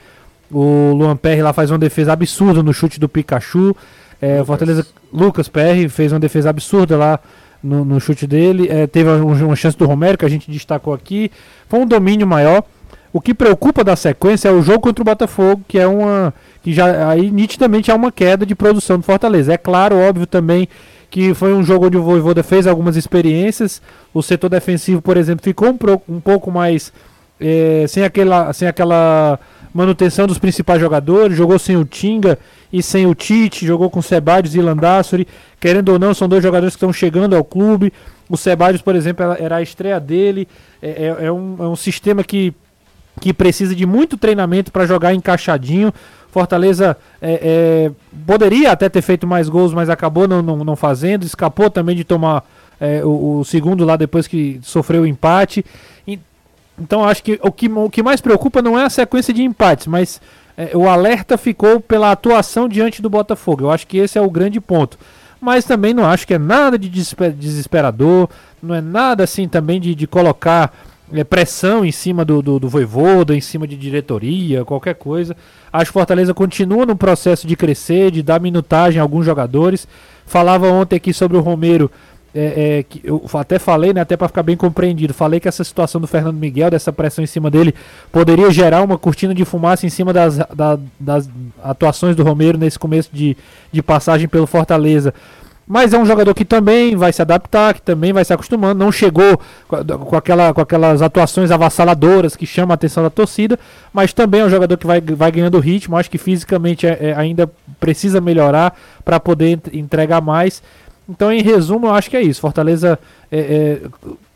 O Luan Perry lá faz uma defesa absurda no chute do Pikachu. É, o Fortaleza, Lucas Perry fez uma defesa absurda lá no, no chute dele. É, teve um- uma chance do Romero que a gente destacou aqui. Foi um domínio maior. O que preocupa da sequência é o jogo contra o Botafogo, que é uma. que já aí nitidamente há uma queda de produção do Fortaleza. É claro, óbvio também que foi um jogo onde o Voivoda fez algumas experiências. O setor defensivo, por exemplo, ficou um, pro- um pouco mais eh, sem, aquela, sem aquela manutenção dos principais jogadores. Jogou sem o Tinga e sem o Tite, jogou com Sebadios e Landassori. Querendo ou não, são dois jogadores que estão chegando ao clube. O Sebadios, por exemplo, era- era a estreia dele. É, é- é um, é um sistema que que precisa de muito treinamento para jogar encaixadinho. Fortaleza é, é, poderia até ter feito mais gols, mas acabou não, não, não fazendo. Escapou também de tomar é, o, o segundo lá depois que sofreu o empate. E- então acho que o, que o que mais preocupa não é a sequência de empates, mas é, o alerta ficou pela atuação diante do Botafogo. Eu acho que esse é o grande ponto. Mas também não acho que é nada de desesper- desesperador, não é nada assim também de, de colocar é, pressão em cima do, do, do Voivoda, em cima de diretoria, qualquer coisa. Acho que Fortaleza continua no processo de crescer, de dar minutagem a alguns jogadores. Falava ontem aqui sobre o Romero, é, é, que eu até falei, né, até para ficar bem compreendido, falei que essa situação do Fernando Miguel, dessa pressão em cima dele, poderia gerar uma cortina de fumaça em cima das, da- das atuações do Romero nesse começo de, de passagem pelo Fortaleza. Mas é um jogador que também vai se adaptar, que também vai se acostumando. Não chegou com, aquela, com aquelas atuações avassaladoras que chamam a atenção da torcida, mas também é um jogador que vai, vai ganhando ritmo. Acho que fisicamente é- é- ainda precisa melhorar para poder ent- entregar mais. Então, em resumo, eu acho que é isso. Fortaleza é, é,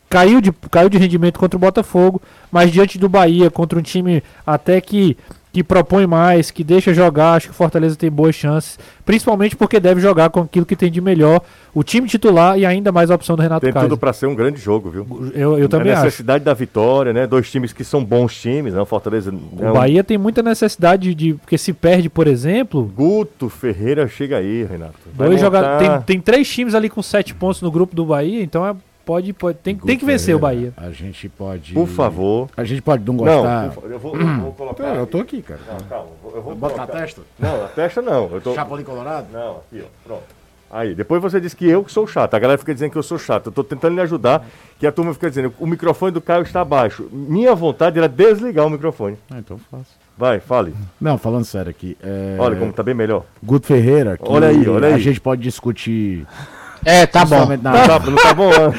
caiu, de, caiu de rendimento contra o Botafogo, mas diante do Bahia, contra um time até que, que propõe mais, que deixa jogar, acho que o Fortaleza tem boas chances, principalmente porque deve jogar com aquilo que tem de melhor, o time titular e ainda mais a opção do Renato Tem Kaiser. tudo para ser um grande jogo, viu? Eu, eu também a acho. necessidade da vitória, né? Dois times que são bons times, né? O Fortaleza é O um- Bahia tem muita necessidade de. Porque se perde, por exemplo, Guto Ferreira chega aí, Renato. Vai dois montar- jogadores. Tem, tem três times ali com sete pontos no grupo do Bahia, então é, pode, pode, tem, tem que vencer o Bahia. A gente pode. Por favor. A gente pode não Não, gostar. favor, eu vou, eu vou colocar. Pera, eu tô aqui, cara. Não, calma, eu vou- Bota na colocar. testa? Não, na testa não. Eu tô... Chapolin Colorado? Não, aqui, ó. Pronto. Aí, depois você diz que eu que sou chato. A galera fica dizendo que eu sou chato. Eu tô tentando lhe ajudar, que a turma fica dizendo o microfone do Caio está baixo. Minha vontade era desligar o microfone. Ah, então faço. Vai, fale. Não, falando sério aqui. é, Olha como tá bem melhor. Guto Ferreira, que Olha aí, olha aí. a gente pode discutir. É, tá bom. Não tá, não tá bom, [laughs] né?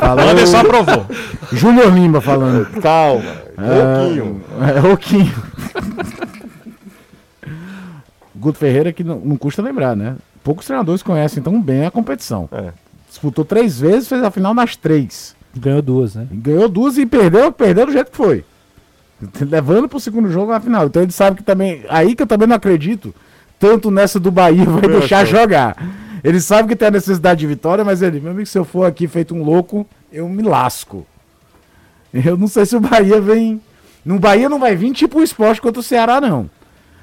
Falando- Anderson aprovou. Júnior Lima falando. Calma. Ah, Pouquinho. É, Roquinho. Guto Ferreira, que não, não custa lembrar, né? Poucos treinadores conhecem tão bem a competição. É. Disputou três vezes, fez a final nas três. Ganhou duas, né? Ganhou duas e perdeu, perdeu do jeito que foi. Levando pro segundo jogo na final. Então ele sabe que também. Aí que eu também não acredito. Tanto nessa do Bahia vai deixar jogar. Ele sabe que tem a necessidade de vitória, mas ele, meu amigo, se eu for aqui feito um louco, eu me lasco. Eu não sei se o Bahia vem. No Bahia não vai vir tipo o esporte contra o Ceará, não.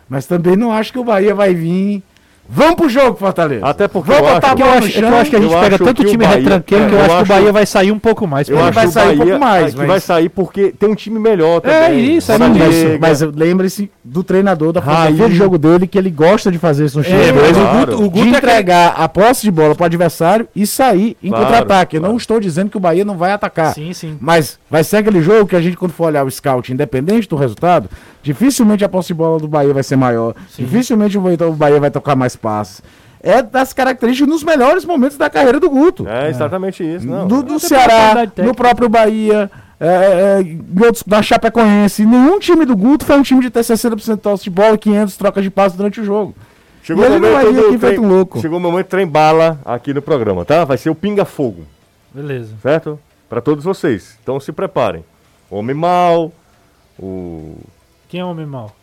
Mas também não acho que o Bahia vai vir. Vamos pro jogo, Fortaleza. Até porque Vamos eu botar acho- a bola Eu no acho, é que chão. eu acho que a gente Eu pega acho tanto o time Bahia- retranqueiro que eu, eu acho que o acho- Bahia vai sair um pouco mais. Eu Ele acho vai o sair um Bahia pouco mais, é que mas- vai sair porque tem um time melhor também. É isso, é Sim, mas, lembre-se do treinador da filosofia de jogo dele, que ele gosta de fazer isso no time. É, mas o de Guto- o Guto é entregar a posse de bola pro adversário e sair em Claro, contra-ataque. Eu claro. não estou dizendo que o Bahia não vai atacar. Sim, sim. Mas vai ser aquele jogo que a gente, quando for olhar o scout, independente do resultado, dificilmente a posse de bola do Bahia vai ser maior. Dificilmente o Bahia- vai tocar mais passes. é das características nos melhores momentos da carreira do Guto. É exatamente isso. Não. do, do Ceará, no próprio Bahia, é, é, em outros, na Chapecoense. Nenhum time do Guto foi um time de ter 60% de tosse de bola e 500 trocas de passe durante o jogo. Chegou E o ele não vai vir aqui feito um louco. Chegou o momento trem bala aqui no programa, tá? Vai ser o Pinga Fogo, Beleza. certo? Para todos vocês. Então se preparem. Homem mal, o Quem é homem mau?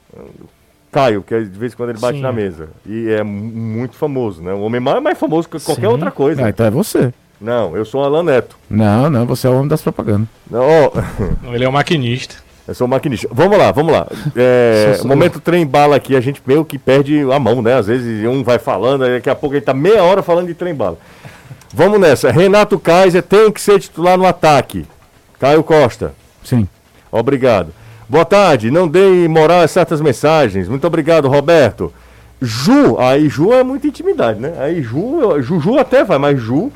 Caio, que de vez em quando ele bate Sim. na mesa. E é mu- muito famoso, né? O Homem Mal é mais famoso que qualquer Sim. outra coisa. Ah, então é você. Não, eu sou o Alan Neto. Não, não, você é o homem das propagandas. Não, ó, Ele é o maquinista. eu sou o maquinista. Vamos lá, vamos lá. É, [laughs] momento trem bala aqui, a gente meio que perde a mão, né? Às vezes um vai falando, daqui a pouco ele tá meia hora falando de trem bala. Vamos nessa. Renato Kaiser tem que ser titular no ataque. Caio Costa. Sim. Obrigado. Boa tarde. Não dei moral a certas mensagens. Muito obrigado, Roberto. Ju, aí Ju é muita intimidade, né? Aí Ju, Juju até vai, mas Ju.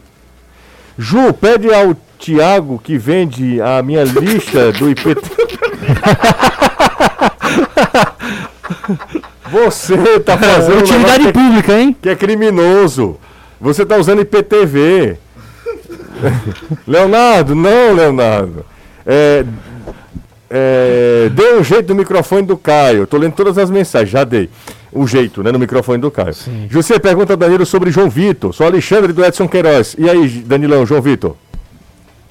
Ju, pede ao Tiago que vende a minha lista do IPT. [laughs] Você tá fazendo um Utilidade que- pública, hein? que é criminoso. Você tá usando IPTV. [laughs] Leonardo, não, Leonardo. É, é, dê um jeito no microfone do Caio. Tô lendo todas as mensagens, já dei. O jeito, né, no microfone do Caio. José pergunta a Danilo sobre João Vitor. Sou Alexandre do Edson Queiroz. E aí, Danilão, João Vitor?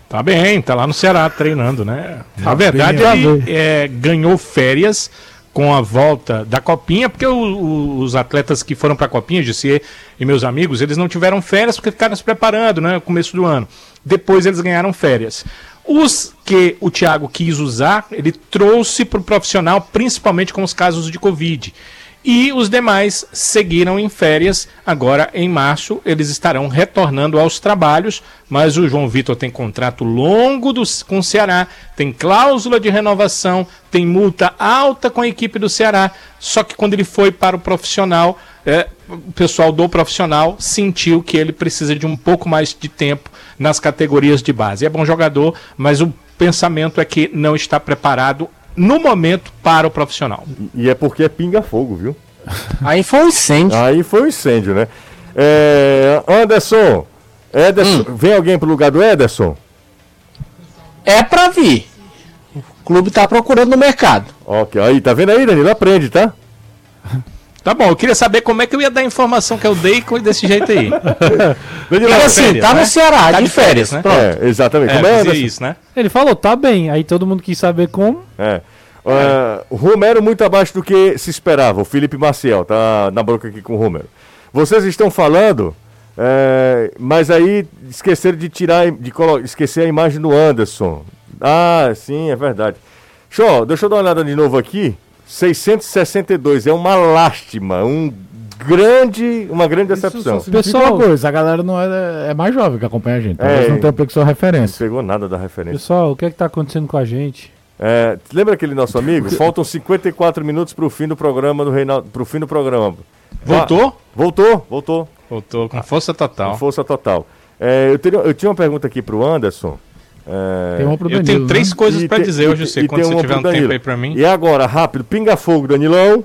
Tá bem, tá lá no Ceará treinando, né? Tá Na verdade, bem, ele é, ganhou férias com a volta da Copinha, porque o- o- os atletas que foram pra Copinha, Gissi e meus amigos, eles não tiveram férias porque ficaram se preparando, né? No começo do ano. Depois eles ganharam férias. Os que o Thiago quis usar, ele trouxe para o profissional, principalmente com os casos de Covid. E os demais seguiram em férias. Agora, em março, eles estarão retornando aos trabalhos. Mas o João Vitor tem contrato longo do- com o Ceará, tem cláusula de renovação, tem multa alta com a equipe do Ceará. Só que quando ele foi para o profissional, é, o pessoal do profissional sentiu que ele precisa de um pouco mais de tempo nas categorias de base. É bom jogador, mas o pensamento é que não está preparado no momento para o profissional. E é porque é pinga-fogo, viu? Aí foi um incêndio. Aí foi um incêndio, né? É, Anderson, Ederson, vem alguém pro lugar do Ederson? É pra vir. O clube tá procurando no mercado. Ok, aí, tá vendo aí, Danilo? Aprende, tá? [laughs] Tá bom, eu queria saber como é que eu ia dar a informação que eu dei com- desse jeito aí. [laughs] Danilo, Porque assim, férias, tá né? no Ceará, Tá de de férias, férias. né? Pronto. É, exatamente. É, Como é, isso, né? Ele falou, tá bem. Aí todo mundo quis saber como. É. O Romero muito abaixo do que se esperava. O Felipe Maciel tá na boca aqui com o Romero. Vocês estão falando, é, mas aí esqueceram de tirar, de esquecer a imagem do Anderson. Ah, sim, é verdade. Show, deixa eu dar uma olhada de novo aqui. 662 é uma lástima, um grande, uma grande decepção. Pessoal- uma coisa, a galera não é, é mais jovem que acompanha a gente. Talvez É. não tenha pego sua Não referência. pegou nada da referência. Pessoal, o que é que tá acontecendo com a gente? É, lembra aquele nosso amigo? [laughs] Faltam 54 minutos pro fim do programa do Reinaldo, pro fim do programa. Voltou? Voltou, voltou. Voltou com força total. Com força total. É, eu, teria- eu tinha uma pergunta aqui pro Anderson. É, Tem uma pro Eu Danilo, tenho três né? coisas pra te- dizer hoje, você, e quando tem você tiver um tempo Danilo. aí pra mim. E agora, rápido, pinga fogo, Danilão.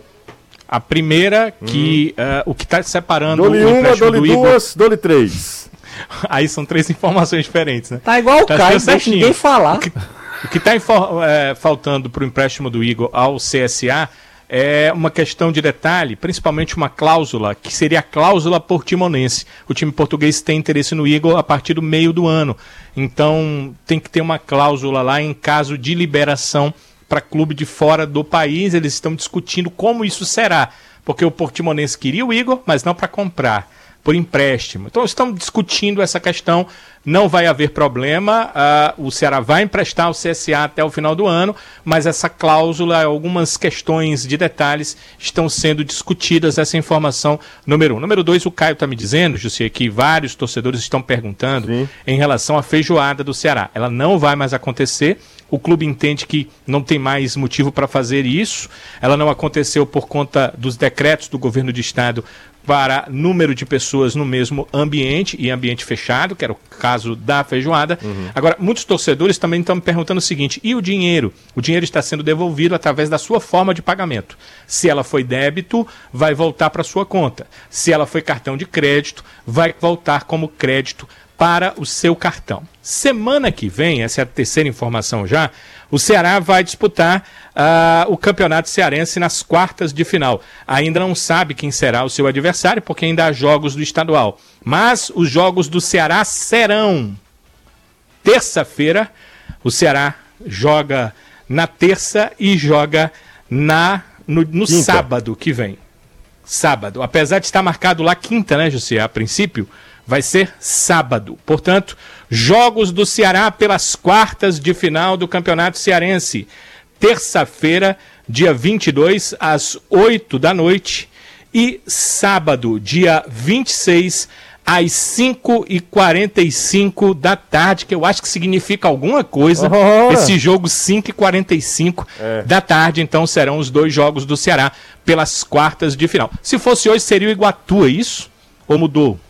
A primeira, que eh, o que tá separando Dole o uma, empréstimo dole do Igor. duas, dole três. [laughs] Aí são três informações diferentes, né? Tá igual o Tá Caio, deixa ninguém falar. O que, o que tá infor- eh, faltando pro empréstimo do Igor ao CSA é uma questão de detalhe, principalmente uma cláusula, que seria a cláusula portimonense. O time português tem interesse no Igor a partir do meio do ano. Então tem que ter uma cláusula lá em caso de liberação para clube de fora do país. Eles estão discutindo como isso será. Porque o Portimonense queria o Igor, mas não para comprar, por empréstimo. Então estão discutindo essa questão. Não vai haver problema. ah, o Ceará vai emprestar o CSA até o final do ano, mas essa cláusula, algumas questões de detalhes estão sendo discutidas. Essa informação, número um. Número dois, o Caio está me dizendo, José, que vários torcedores estão perguntando Sim. em relação à feijoada do Ceará. Ela não vai mais acontecer. O clube entende que não tem mais motivo para fazer isso. Ela não aconteceu por conta dos decretos do governo de estado para número de pessoas no mesmo ambiente e ambiente fechado, que era o caso da feijoada. Uhum. Agora, muitos torcedores também estão me perguntando o seguinte: e o dinheiro? O dinheiro está sendo devolvido através da sua forma de pagamento. Se ela foi débito, vai voltar para sua conta. Se ela foi cartão de crédito, vai voltar como crédito para o seu cartão. Semana que vem, essa é a terceira informação já, o Ceará vai disputar ah, o Campeonato Cearense nas quartas de final. Ainda não sabe quem será o seu adversário, porque ainda há jogos do estadual. Mas os jogos do Ceará serão terça-feira. O Ceará joga na terça e joga na no, no sábado que vem. Sábado. Apesar de estar marcado lá quinta, né, José? A princípio, vai ser sábado. Portanto, jogos do Ceará pelas quartas de final do Campeonato Cearense. Terça-feira, dia 22, às 8 da noite. E sábado, dia 26, às 5h45 da tarde, que eu acho que significa alguma coisa. Ora! Esse jogo 5h45 da tarde, então serão os dois jogos do Ceará pelas quartas de final. Se fosse hoje, seria o Iguatu, é isso? Ou mudou?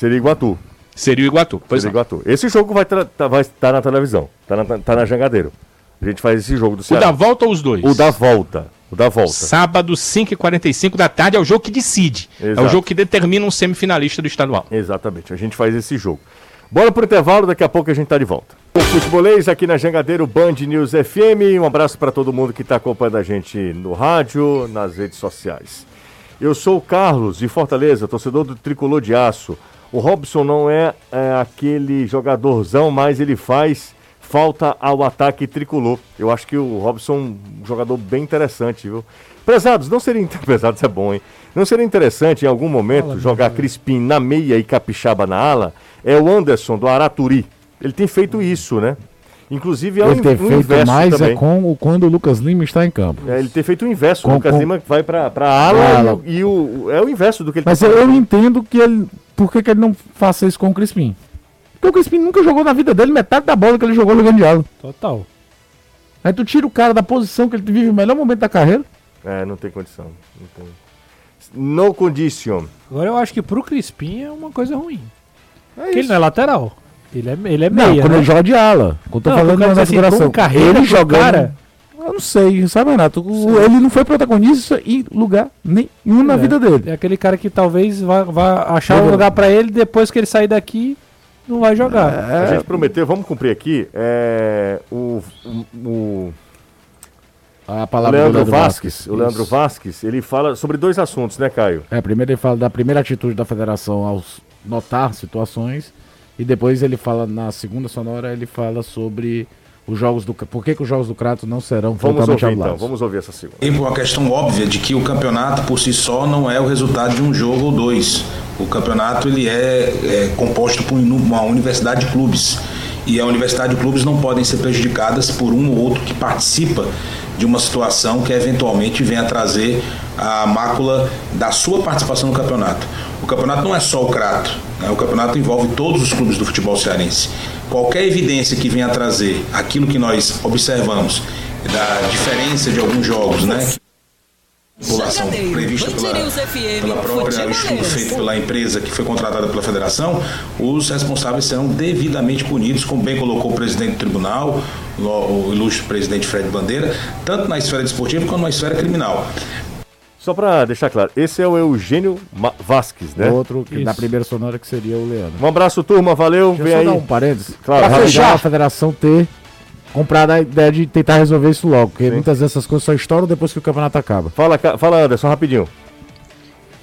Seria Iguatu. Seria o Iguatu. Pois Seria não. Iguatu. Esse jogo vai estar vai tá na televisão. Tá na, tá na Jangadeiro. A gente faz esse jogo do O Ceará. da volta ou os dois? O da volta. O da volta. Sábado, 5h45 da tarde, é o jogo que decide. É o Exato. jogo que determina um semifinalista do estadual. Exatamente, a gente faz esse jogo. Bora pro intervalo, daqui a pouco a gente tá de volta. O Futebolês aqui na Jangadeiro Band News FM. Um abraço para todo mundo que está acompanhando a gente no rádio, nas redes sociais. Eu sou o Carlos, de Fortaleza, torcedor do Tricolor de Aço. O Robson não é, é, aquele jogadorzão, mas ele faz falta ao ataque tricolor. Eu acho que o Robson é um jogador bem interessante, viu? Prezados, não seria. [laughs] Prezados é bom, hein? Não seria interessante em algum momento jogar Crispim na meia e Capixaba na ala? É o Anderson do Araturi. Ele tem feito isso, né? Inclusive é o, Ele ter feito inverso mais também. é com o, quando o Lucas Lima está em campo. É, ele ter feito o inverso. Com- o Lucas com- Lima vai pra, pra ala Ala. e, o, e o- É o inverso do que ele Mas tá eu, eu entendo que ele. Por que, que ele não faça isso com o Crispim? Porque o Crispim nunca jogou na vida dele metade da bola que ele jogou no Gandialo. Total. Aí tu tira o cara da posição que ele vive o melhor momento da carreira. É, não tem condição. Não tem. No condition. Agora eu acho que pro Crispim é uma coisa ruim. É Porque ele não é lateral. Ele é, ele é Não, meia, quando né? ele joga de ala. Quando eu tô Não, falando na assim, configuração. carreira ele jogando. cara- Eu não sei, sabe, Renato? O- ele não foi protagonista em lugar nenhum na É. vida dele. É aquele cara que talvez vá, vá achar um lugar pra ele depois que ele sair daqui, não vai jogar. A gente prometeu, vamos cumprir aqui. É, o, o, o A palavra Leandro Leandro Vasques, Vasques, o Leandro. Vasques, ele fala sobre dois assuntos, né, Caio? É, primeiro ele fala da primeira atitude da federação ao notar situações e depois ele fala na segunda sonora ele fala sobre os jogos do por que, que os jogos do Crato não serão Vamos ouvir então, vamos ouvir essa segunda. E uma questão óbvia de que o campeonato por si só não é o resultado de um jogo ou dois. O campeonato ele é, é composto por uma universidade de clubes e a universidade de clubes não podem ser prejudicadas por um ou outro que participa de uma situação que eventualmente venha a trazer a mácula da sua participação no campeonato. O campeonato não é só o Crato, né? o campeonato envolve todos os clubes do futebol cearense. Qualquer evidência que venha trazer aquilo que nós observamos da diferença de alguns jogos, né? população prevista pela, pela própria estudo feito pela empresa que foi contratada pela federação, os responsáveis serão devidamente punidos, como bem colocou o presidente do tribunal, o o ilustre presidente Fred Bandeira, tanto na esfera desportiva quanto na esfera criminal. Só pra deixar claro, esse é o Eugênio Ma- Vasques, né? O outro que na primeira sonora que seria o Leandro. Um abraço, turma, valeu, Deixa vem aí. um parênteses. Claro, pra fechar a federação ter comprado a ideia de tentar resolver isso logo, porque Sim. muitas vezes essas coisas só estouram depois que o campeonato acaba. Fala, fala Anderson, rapidinho.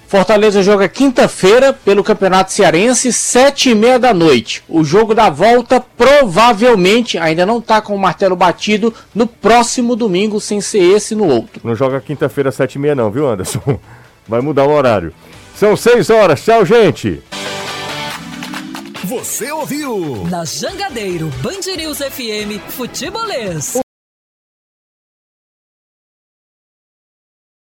Fortaleza joga quinta-feira pelo Campeonato Cearense, sete e meia da noite. O jogo da volta provavelmente ainda não tá com o martelo batido no próximo domingo, sem ser esse no outro. Não joga quinta-feira, sete e meia não, viu, Anderson? [laughs] Vai mudar o horário. São seis horas, tchau, gente. Você ouviu? Na Jangadeiro, Band News FM, Futebolês.